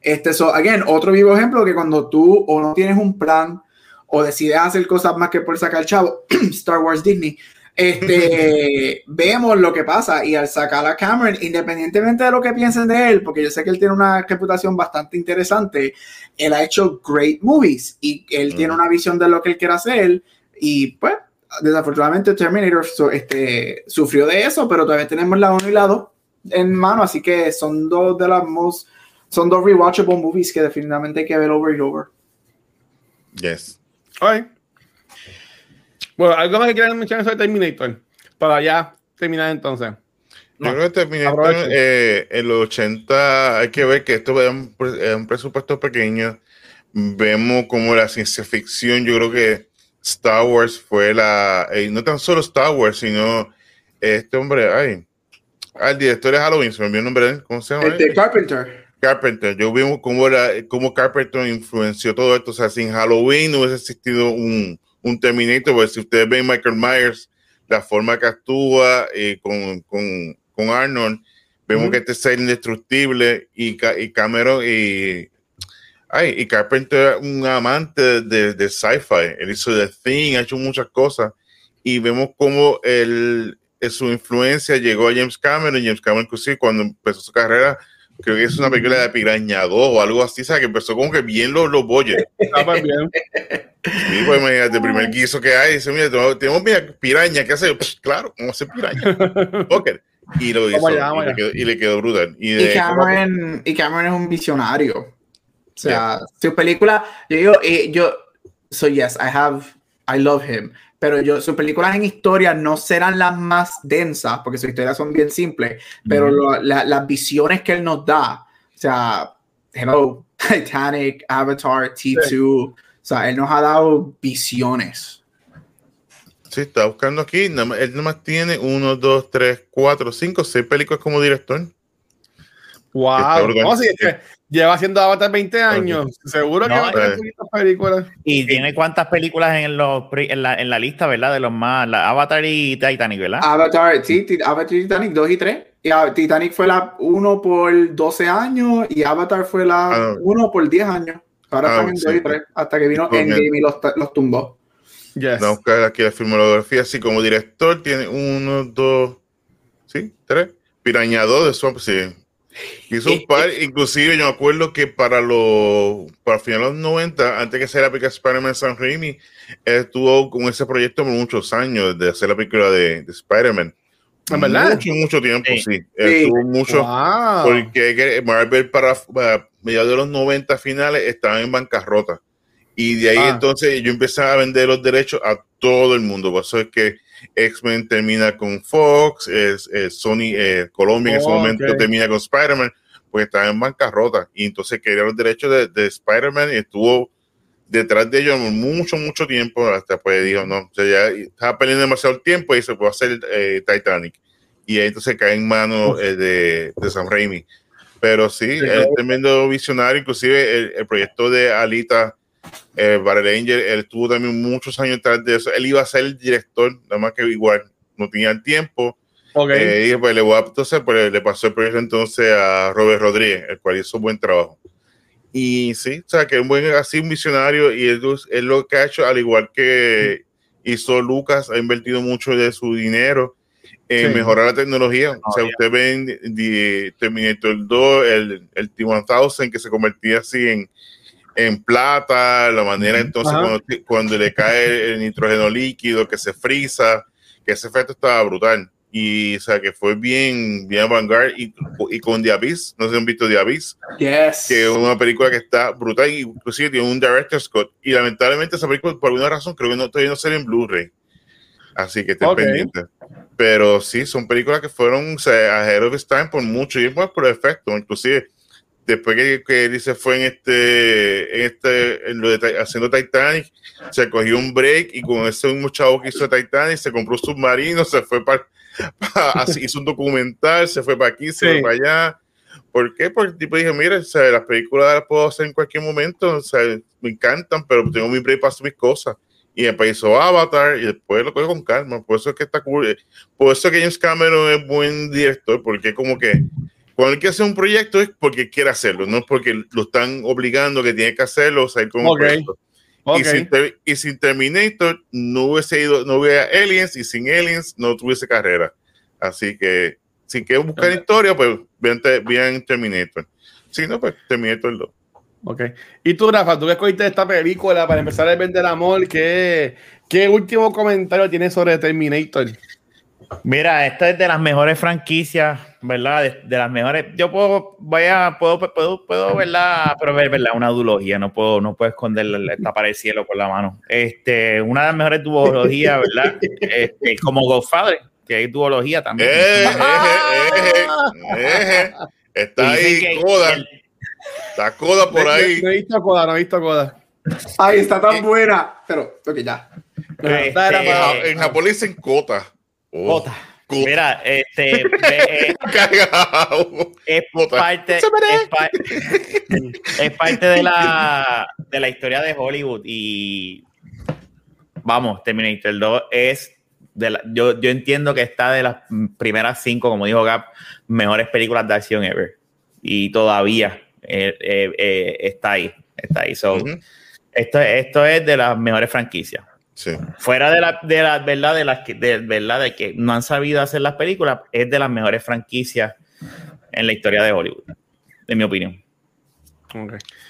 Este, so, again, otro vivo ejemplo que cuando tú o no tienes un plan, o decides hacer cosas más que por sacar el chavo, *clears throat* Star Wars Disney, este, *laughs* vemos lo que pasa y al sacar a Cameron, independientemente de lo que piensen de él, porque yo sé que él tiene una reputación bastante interesante, él ha hecho great movies y él tiene una visión de lo que él quiere hacer y pues desafortunadamente Terminator este, sufrió de eso, pero todavía tenemos la 1 y la 2 en mano, así que son dos de las most, son dos rewatchable movies que definitivamente hay que ver over y over. Yes. Bueno, ¿algo más que quieran mencionar sobre Terminator? Para ya terminar entonces. Yo creo que Terminator eh, en los 80 hay que ver que esto es un, un, presupuesto pequeño. Vemos como la ciencia ficción, yo creo que Star Wars fue la, eh, no tan solo Star Wars, sino este hombre, ay, el director de Halloween, se me olvidó el nombre, ¿cómo se llama? Este, Carpenter. Carpenter. Yo vi cómo, cómo Carpenter influenció todo esto. O sea, sin Halloween no hubiese existido un, un Terminator. Porque si ustedes ven Michael Myers, la forma que actúa eh, con, con, con, Arnold, vemos que este es indestructible y, y Cameron y, ay, y Carpenter un amante de, de sci-fi. Él hizo The Thing, ha hecho muchas cosas. Y vemos cómo el, su influencia llegó a James Cameron. James Cameron, inclusive, cuando empezó su carrera, creo que es una película de Piraña 2 o algo así, ¿sabes? Que empezó como que bien los, los boyes. Estaba bien. Sí, pues imagínate, el primer guiso que hay, dice, mira, tenemos piraña, ¿qué hace? Pues, claro, vamos a hacer piraña. Okay. Y lo hizo, allá, y, le quedó, y, le quedó, brutal. Y, de, y, Cameron, y Cameron es un visionario. O sea, su película, yo digo, eh, yo, so yes, I have, I love him pero yo, sus películas en historia no serán las más densas, porque sus historias son bien simples, pero las visiones que él nos da, o sea, Hello, *laughs* Titanic, Avatar, T2, sea, él nos ha dado visiones. Sí, está buscando aquí. Él nada más tiene uno, dos, tres, cuatro, cinco, seis películas como director. Wow. No, sí, es que lleva haciendo Avatar 20 años. Seguro que va a tener películas. ¿Y tiene cuántas películas en, los, en, la, en la lista, verdad? De los más. La Avatar y Titanic, ¿verdad? Avatar, sí, Avatar y Titanic 2 y 3. Y Titanic fue la 1 por 12 años y Avatar fue la 1 ah. por 10 años. Ahora ah, están en 2 y 3 hasta que vino Endgame y los, los tumbó. Yes. Vamos a buscar aquí la filmografía. Así como director, tiene 1, 2, ¿sí? 3. Piraña 2 de Swamp, sí. Hizo un *laughs* par, inclusive yo me acuerdo que para los para finales de los 90, antes que sea la película Spider-Man San Raimi, estuvo con ese proyecto por muchos años de hacer la película de, de Spider-Man. ¿Verdad? Mucho, mucho tiempo, sí. Estuvo mucho. Porque Marvel para, para, mediados de los 90 finales estaba en bancarrota. Y de ahí ah. entonces yo empecé a vender los derechos a todo el mundo. Por eso es que X-Men termina con Fox, es, Sony eh, Colombia en ese oh, momento termina con Spider-Man, pues estaba en bancarrota. Y entonces quería los derechos de, de Spider-Man y estuvo detrás de ellos mucho, mucho tiempo. Hasta pues dijo, no, o sea, ya estaba perdiendo demasiado tiempo y se puede hacer eh, Titanic. Y ahí entonces cae en manos eh, de, de Sam Raimi. Pero sí, es tremendo visionario. Inclusive el proyecto de Alita eh, Barry Angel, él estuvo también muchos años detrás de eso. Él iba a ser el director, nada más que igual no tenía el tiempo. Okay. Eh, y pues le, voy a, entonces, pues, le pasó el proyecto entonces a Robert Rodríguez, el cual hizo un buen trabajo. Y sí, o sea, que es un buen, así un visionario y él, es lo que ha hecho, al igual que hizo Lucas, ha invertido mucho de su dinero en mejorar la tecnología. o sea, usted ve en Terminator 2, el, el T-1000 que se convertía así en, en plata, la manera entonces cuando, le cae el nitrógeno líquido, que se frisa, que ese efecto estaba brutal. Y o sea que fue bien, bien vanguard y, y con The Abyss, no sé si han visto The Abyss, que es una película que está brutal, y inclusive tiene un director Scott. Y lamentablemente esa película, por alguna razón, creo que no, todavía no sale en Blu-ray. Así que estén pendientes. Pero sí, son películas que fueron o sea, ahead of time por mucho y por efecto. Inclusive después que, que dice fue en este, en este, en lo de, haciendo Titanic, se cogió un break y con ese mismo chavo que hizo Titanic se compró un submarino, se fue para, hizo un documental, se fue para aquí, se fue para allá. ¿Por qué? Porque el tipo dije, mira, o sea, las películas las puedo hacer en cualquier momento, o sea, me encantan, pero tengo mi break para hacer mis cosas. Y después hizo Avatar y después lo cogió con calma. Por eso es que está cool. Por eso es que James Cameron es buen director, porque como que cuando hay que hacer un proyecto es porque quiere hacerlo, no porque lo están obligando que tiene que hacerlo, o sea, como Y, sin, y, sin, Terminator no hubiese ido, no hubiera Aliens y sin Aliens no tuviese carrera. Así que si quieres buscar historia, pues vean, Terminator. Si no, pues Terminator 2. Ok. Y tú, Rafa, tú que escogiste esta película para empezar a vender amor, ¿qué, ¿qué último comentario tienes sobre Terminator? Mira, esta es de las mejores franquicias, ¿verdad? De, las mejores. Yo puedo, vaya, puedo, puedo, puedo, ¿verdad? Pero ver, ¿verdad? Una duología, no puedo, no puedo esconder pared del cielo con la mano. Este, una de las mejores duologías, ¿verdad? *laughs* Este, como Godfather, que hay duología también. Eh, eh, eh, Está ahí, coda. Está coda por ahí. No, he visto coda, no he visto coda. Ay, está tan buena. Pero, ok, ya. Este, en Japón dicen cota. Oh, Mira, este *laughs* eh, es, parte, es, parte de la, de la historia de Hollywood y vamos, Terminator 2 es de la, yo, yo entiendo que está de las primeras cinco, como dijo Gap, mejores películas de acción ever. Y todavía eh, eh, está ahí, está ahí. So, esto, esto es de las mejores franquicias. Fuera de la, de la verdad de las que de, verdad de que no han sabido hacer las películas, es de las mejores franquicias en la historia de Hollywood, en mi opinión.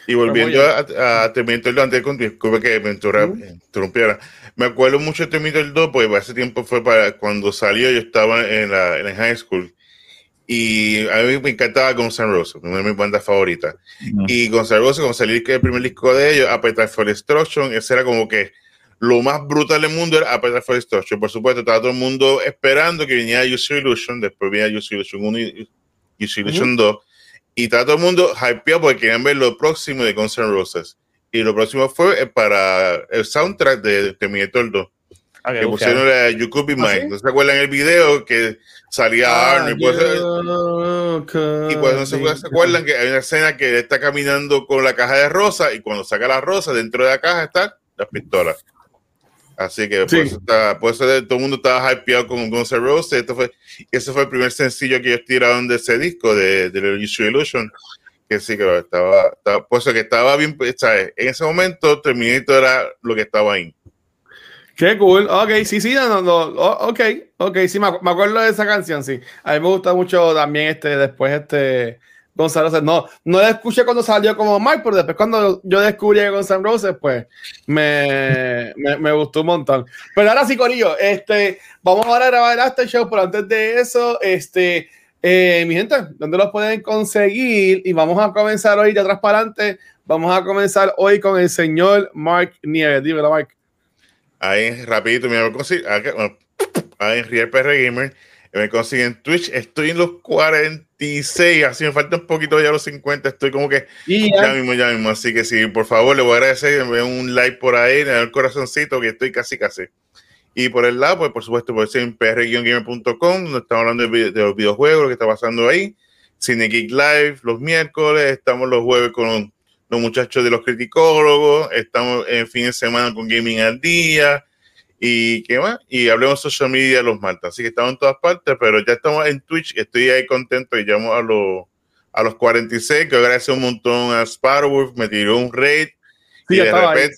Y volviendo a, a Terminator 2, antes de que me interrumpiera, me acuerdo mucho de Terminator 2, porque hace tiempo fue para cuando salió, yo estaba en la, en high school. Y a mí me encantaba Guns N' Roses, una de mis bandas favoritas. Y Guns N' Roses, cuando salió el primer disco de ellos, Appetite for Destruction, ese era como que lo más brutal del mundo era Appetite for Destruction. Por supuesto, estaba todo el mundo esperando que viniera Use Illusion, después venía Use Illusion 1 y Use Illusion 2, y estaba todo el mundo hypeado porque querían ver lo próximo de Guns N' Roses. Y lo próximo fue para el soundtrack de Terminator 2. Ah, que pusieron a You Could Be Mine. ¿No se acuerdan el video que salía ah, Arnold? Y pues, no se, se, acuerdan que hay una escena que está caminando con la caja de rosa y cuando saca la rosa, dentro de la caja están las pistolas. Así que por, eso todo el mundo estaba hypeado con Guns N' Roses. Esto fue, ese fue el primer sencillo que ellos tiraron de ese disco, de, de Illusion. Que sí, que estaba, eso que estaba bien, ¿sabes? En ese momento, Terminator era lo que estaba ahí. Qué cool. Ok, sí, sí, no, no, ok, ok, sí, me, acuerdo de esa canción, sí. A mí me gusta mucho también este, después este, Gonzalo No, no la escuché cuando salió como Mike, pero después cuando yo descubrí a Gonzalo Roses, pues me, me, gustó un montón. Pero ahora sí, Corillo, este, vamos a grabar el After Show, pero antes de eso, este, eh, mi gente, ¿dónde los pueden conseguir? Y vamos a comenzar hoy de atrás para adelante. Vamos a comenzar hoy con el señor Mark Nieves. Dímelo, Mark. Ahí, rapidito, me voy a conseguir. Ahí Real PR Gamer me consiguen Twitch. Estoy en los 46, así me falta un poquito ya los 50. Estoy como que ya mismo, ya mismo. Así que sí, por favor, le voy a agradecer. Un like por ahí, le el corazoncito que estoy casi, casi. Y por el lado, pues por supuesto, por ser en pr-gamer.com, donde estamos hablando de, los videojuegos, lo que está pasando ahí. Cine Geek Live los miércoles, estamos los jueves con los muchachos de los criticólogos, estamos en fin de semana con Gaming al Día y qué más, y hablemos social media los martes, así que estamos en todas partes, pero ya estamos en Twitch, estoy ahí contento y llamo a los a los 46, que agradece un montón a Sparrow, me tiró un raid y, de repente,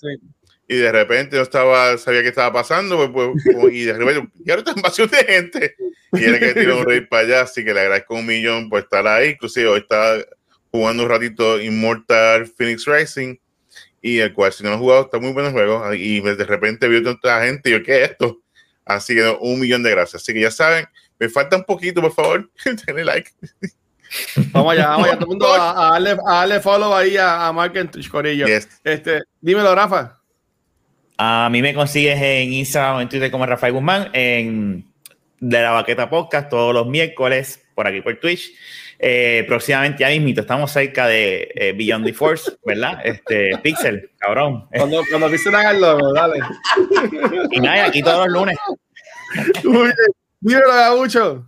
y de repente no estaba, sabía qué estaba pasando, pues, pues y de repente, y ahora está invasión de gente, y era que tiró un raid para allá, así que le agradezco un millón por estar ahí, inclusive hoy estaba jugando un ratito Immortal Phoenix Racing, y el cual si no lo he jugado está muy buen juego y de repente vio tanta gente y yo, ¿qué es esto? Así que un millón de gracias. Así que ya saben, me falta un poquito, por favor, *laughs* denle like. Vamos allá, vamos allá, todo el mundo *laughs* a, darle, follow ahí a, a Mark en Twitch, Corillo. Este, dímelo, Rafa. A mí me consigues en Instagram o en Twitter como Rafael Guzmán, en De la Baqueta Podcast, todos los miércoles, por aquí por Twitch. Eh, próximamente ya mismito, estamos cerca de eh, Beyond the Force, ¿verdad? Este, Pixel, cabrón. Cuando, cuando Pixel haga el logo, dale. Y nada, aquí todos los lunes. Uy, míralo, mucho.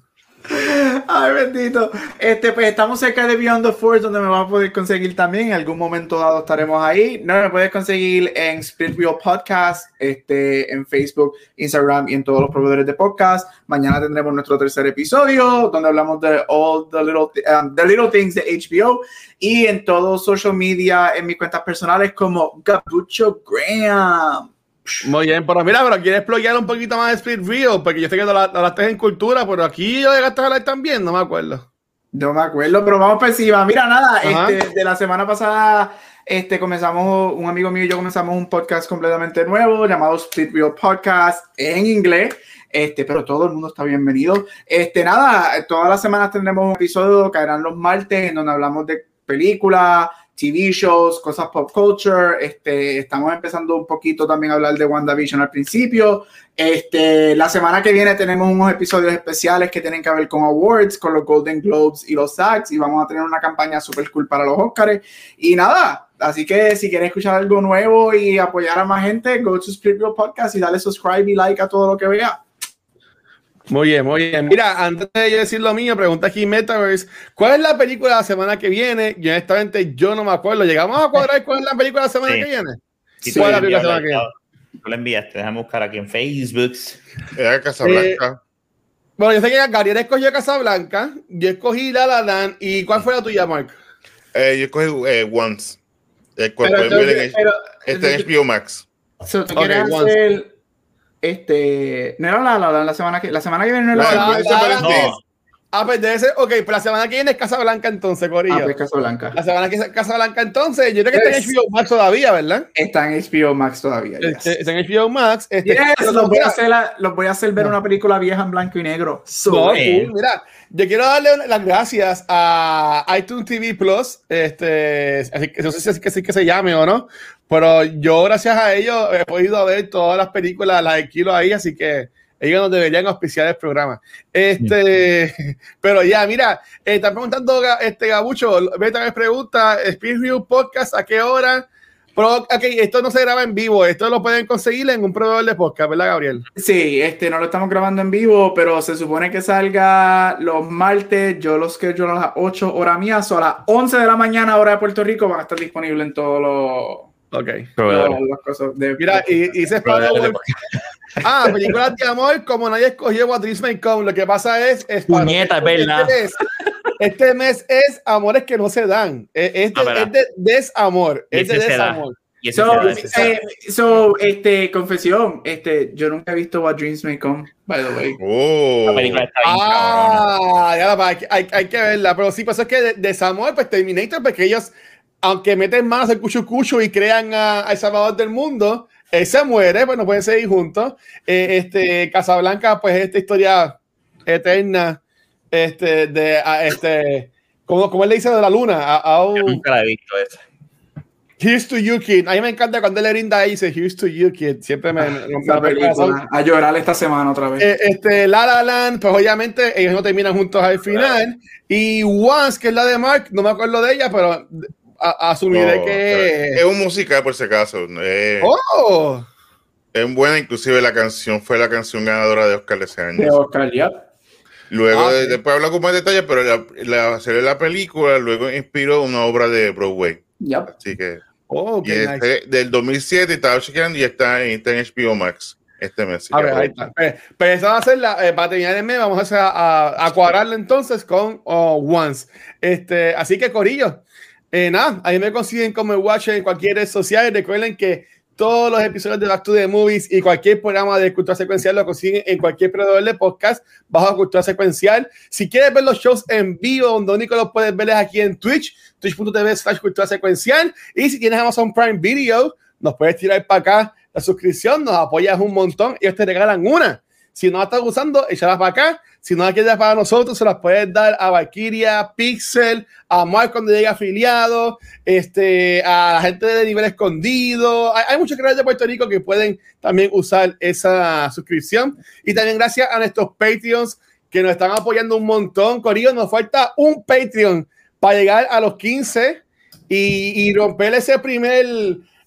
Ay, bendito. Este, pues estamos cerca de Beyond the Force, donde me vas a poder conseguir también. En algún momento dado estaremos ahí. No, me puedes conseguir en Spirit Real Podcast, este, en Facebook, Instagram y en todos los proveedores de podcast. Mañana tendremos nuestro tercer episodio, donde hablamos de all the little, um, the little things de HBO. Y en todo social media, en mis cuentas personales, como Gabucho Graham. Muy bien, pero mira, pero quieres explorar un poquito más de Speed Real, porque yo sé que no la, no en cultura, pero aquí yo llegaste a hablar también, no me acuerdo. No me acuerdo, pero vamos por encima. Mira, nada, este, de la semana pasada este, comenzamos, un amigo mío y yo comenzamos un podcast completamente nuevo llamado Speed Real Podcast en inglés. Este, pero todo el mundo está bienvenido. Este, nada, todas las semanas tendremos un episodio, caerán los martes, en donde hablamos de películas, TV shows, cosas pop culture. Este, estamos empezando un poquito también a hablar de WandaVision al principio. Este, la semana que viene tenemos unos episodios especiales que tienen que ver con awards, con los Golden Globes y los SAGs y vamos a tener una campaña super cool para los Oscars. Y nada, así que si quieres escuchar algo nuevo y apoyar a más gente, go to Splitbill Podcast y dale subscribe y like a todo lo que vea. Muy bien, muy bien. Mira, antes de yo decir lo mío, pregunta aquí Metaverse, ¿cuál es la película de la semana que viene? Yo honestamente yo no me acuerdo. ¿Llegamos a cuadrar cuál es la película de la semana que viene? Sí, ¿Cuál es la película de la semana que viene? Tú la enviaste, déjame buscar aquí en Facebook. Era Casablanca. Eh, bueno, yo sé que Gabriel escogió Casablanca, yo escogí La La Land, ¿y cuál fue la tuya, Mark? Eh, yo escogí eh, Once. Eh, pero, entonces, pero, este es HBO Max. So, ¿tú okay, quieres hacer este, no era la, la, la, semana que la semana que viene no era la, la, no. Ah, pues debe ser, ok, pues la semana que viene es Casablanca entonces, Corillo. Ah, pues Casablanca. La semana que es Casablanca entonces, yo creo que está en HBO Max todavía, ¿verdad? Está en HBO Max todavía. Este, está en HBO Max. Este, yes, los, voy a hacer los voy a hacer ver una película vieja en blanco y negro. no, mira, yo quiero darle las gracias a iTunes TV Plus, este, así que no sé si es que, que se llame o no, pero yo, gracias a ellos, he podido ver todas las películas, las Kilo ahí, así que ellos nos deberían auspiciar el programa. Este, *laughs* pero ya, mira, eh, están preguntando este Gabucho, Beta me pregunta, Speed Review Podcast, ¿a qué hora? Pero, ok, esto no se graba en vivo, esto lo pueden conseguir en un proveedor de podcast, ¿verdad, Gabriel? Sí, este, no lo estamos grabando en vivo, pero se supone que salga los martes, yo los que yo a las 8 horas mías, o a las 11 de la mañana, hora de Puerto Rico, van a estar disponibles en todos los... Ok. las cosas de, Mira, y, y se Ah, películas de amor, como nadie escogió What Dreams May Come. Lo que pasa es. es Puñeta, es verdad. Este, este mes, es amores que no se dan. Es, es, de, ah, es de, desamor. Es de desamor. So, eh, so, este, confesión, este, yo nunca he visto What Dreams May Come, by the way. Oh. La película está bien ah, ya la, hay, hay, hay, que verla, pero sí, pues es que de, desamor, pues Terminator, porque ellos, aunque meten manos al cucho cucho y crean a, a El Salvador del mundo, él se muere, pues no pueden seguir juntos. Eh, este, Casablanca, pues esta historia eterna, este, de, este, como, como él le dice de la luna. A, a, nunca la he visto esa. Here's to you, kid. A mí me encanta cuando él le brinda ahí dice Here's to you, kid. Siempre me. Ah, a llorar esta semana otra vez. Eh, este, La La Land, pues obviamente ellos no terminan juntos al final. Y Once, que es la de Mark, no me acuerdo de ella, pero asumiré que es un musical por si acaso. Eh, oh. Es buena, inclusive la canción fue la canción ganadora de Oscar de ese año. De Oscar, ya. Luego, ah, después habla con más detalle, pero la, la de la película luego inspiró una obra de Broadway. Yep. Así que. Oh, y este, del 2007 estaba chequeando y está en, está en HBO Max este mes. A ver, ahí está. Pero, pues, pues esa va a ser la, eh, para terminar el mes, vamos a, a, a cuadrarla entonces con oh, Once. Este, así que, Corillo, eh, nada, ahí me consiguen como el Watcher en cualquier red social. Recuerden que todos los episodios de Back to the Movies y cualquier programa de Cultura Secuencial lo consiguen en cualquier proveedor de podcast bajo Cultura Secuencial. Si quieres ver los shows en vivo, donde único los puedes ver es aquí en Twitch, twitch.tv slash Cultura Secuencial. Y si tienes Amazon Prime Video, nos puedes tirar para acá la suscripción, nos apoyas un montón y ellos te regalan una. Si no la estás usando, échala para acá. Si no la quieres para nosotros, se las puedes dar a Valkyria, Pixel, a Mark cuando llegue afiliado, este, a la gente de nivel escondido. Hay, muchos canales de Puerto Rico que pueden también usar esa suscripción. Y también gracias a nuestros Patreons que nos están apoyando un montón. Corillo, nos falta un Patreon para llegar a los 15 y, y romper ese primer,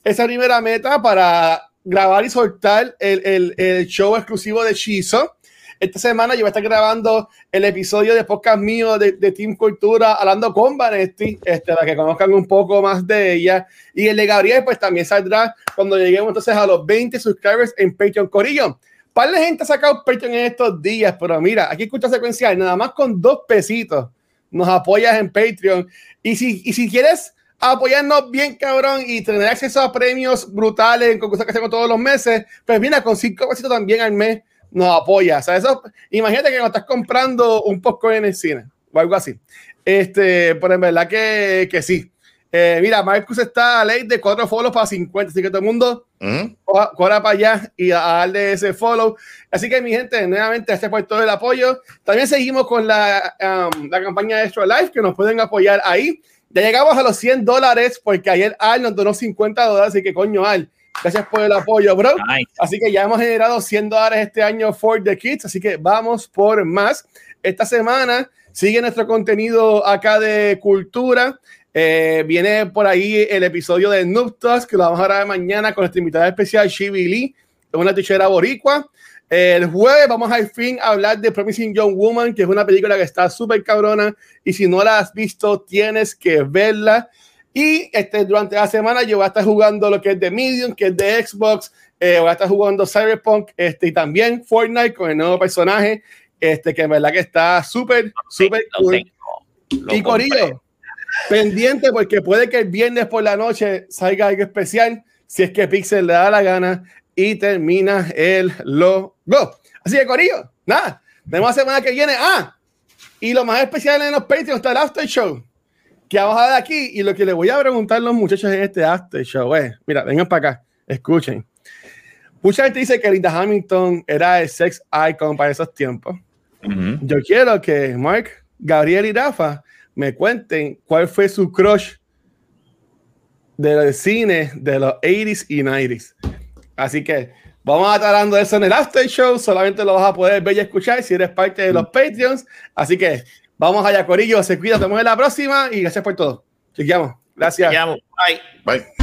esa primera meta para grabar y soltar el, el, el, show exclusivo de Shizo. Esta semana yo voy a estar grabando el episodio de podcast mío de, de Team Cultura hablando con Vanetti, este, para que conozcan un poco más de ella. Y el de Gabriel, pues también saldrá cuando lleguemos entonces a los 20 subscribers en Patreon Corillo. Par de gente ha sacado Patreon en estos días, pero mira, aquí escucha secuencial, nada más con dos pesitos nos apoyas en Patreon. Y si, y si quieres apoyarnos bien, cabrón, y tener acceso a premios brutales en concursos que hacemos todos los meses, pues mira, con cinco pesitos también al mes nos apoya. O sea, eso, imagínate que nos estás comprando un poco en el cine o algo así. Este, pero en verdad que, que sí. Eh, mira, Marcus está a ley de cuatro follows para 50, así que todo el mundo corra para allá y a, darle ese follow. Así que, mi gente, nuevamente, este por todo el apoyo. También seguimos con la, um, la campaña de Extra Life, que nos pueden apoyar ahí. Ya llegamos a los 100 dólares porque ayer Al nos donó 50 dólares, así que coño Al, gracias por el apoyo, bro. Así que ya hemos generado 100 dólares este año for the kids, así que vamos por más. Esta semana sigue nuestro contenido acá de cultura. Eh, viene por ahí el episodio de Noob que lo vamos a grabar mañana con nuestra invitada especial, Shibi Lee, una tichera boricua. El jueves vamos al fin a hablar de Promising Young Woman, que es una película que está súper cabrona y si no la has visto tienes que verla. Y este, durante la semana yo voy a estar jugando lo que es de Medium, que es de Xbox, eh, voy a estar jugando Cyberpunk este, y también Fortnite con el nuevo personaje, este, que en verdad que está súper, súper cool. Y Corillo, pendiente porque puede que el viernes por la noche salga algo especial, si es que Pixel le da la gana y termina el logo. Así que, Corillo, nada, tenemos la semana que viene. Ah, y lo más especial en los Patreons está el After Show, que vamos a dar aquí. Y lo que les voy a preguntar a los muchachos en este After Show es: mira, vengan para acá, escuchen. Mucha gente dice que Linda Hamilton era el sex icon para esos tiempos. Yo quiero que Mark, Gabriel y Rafa me cuenten cuál fue su crush del cine de los 80s y 90s. Así que vamos a estar dando eso en el After Show. Solamente lo vas a poder ver y escuchar si eres parte de los Patreons. Así que vamos allá, Corillo. Se cuida. Nos vemos en la próxima y gracias por todo. Chequeamos. Gracias. Bye. Bye.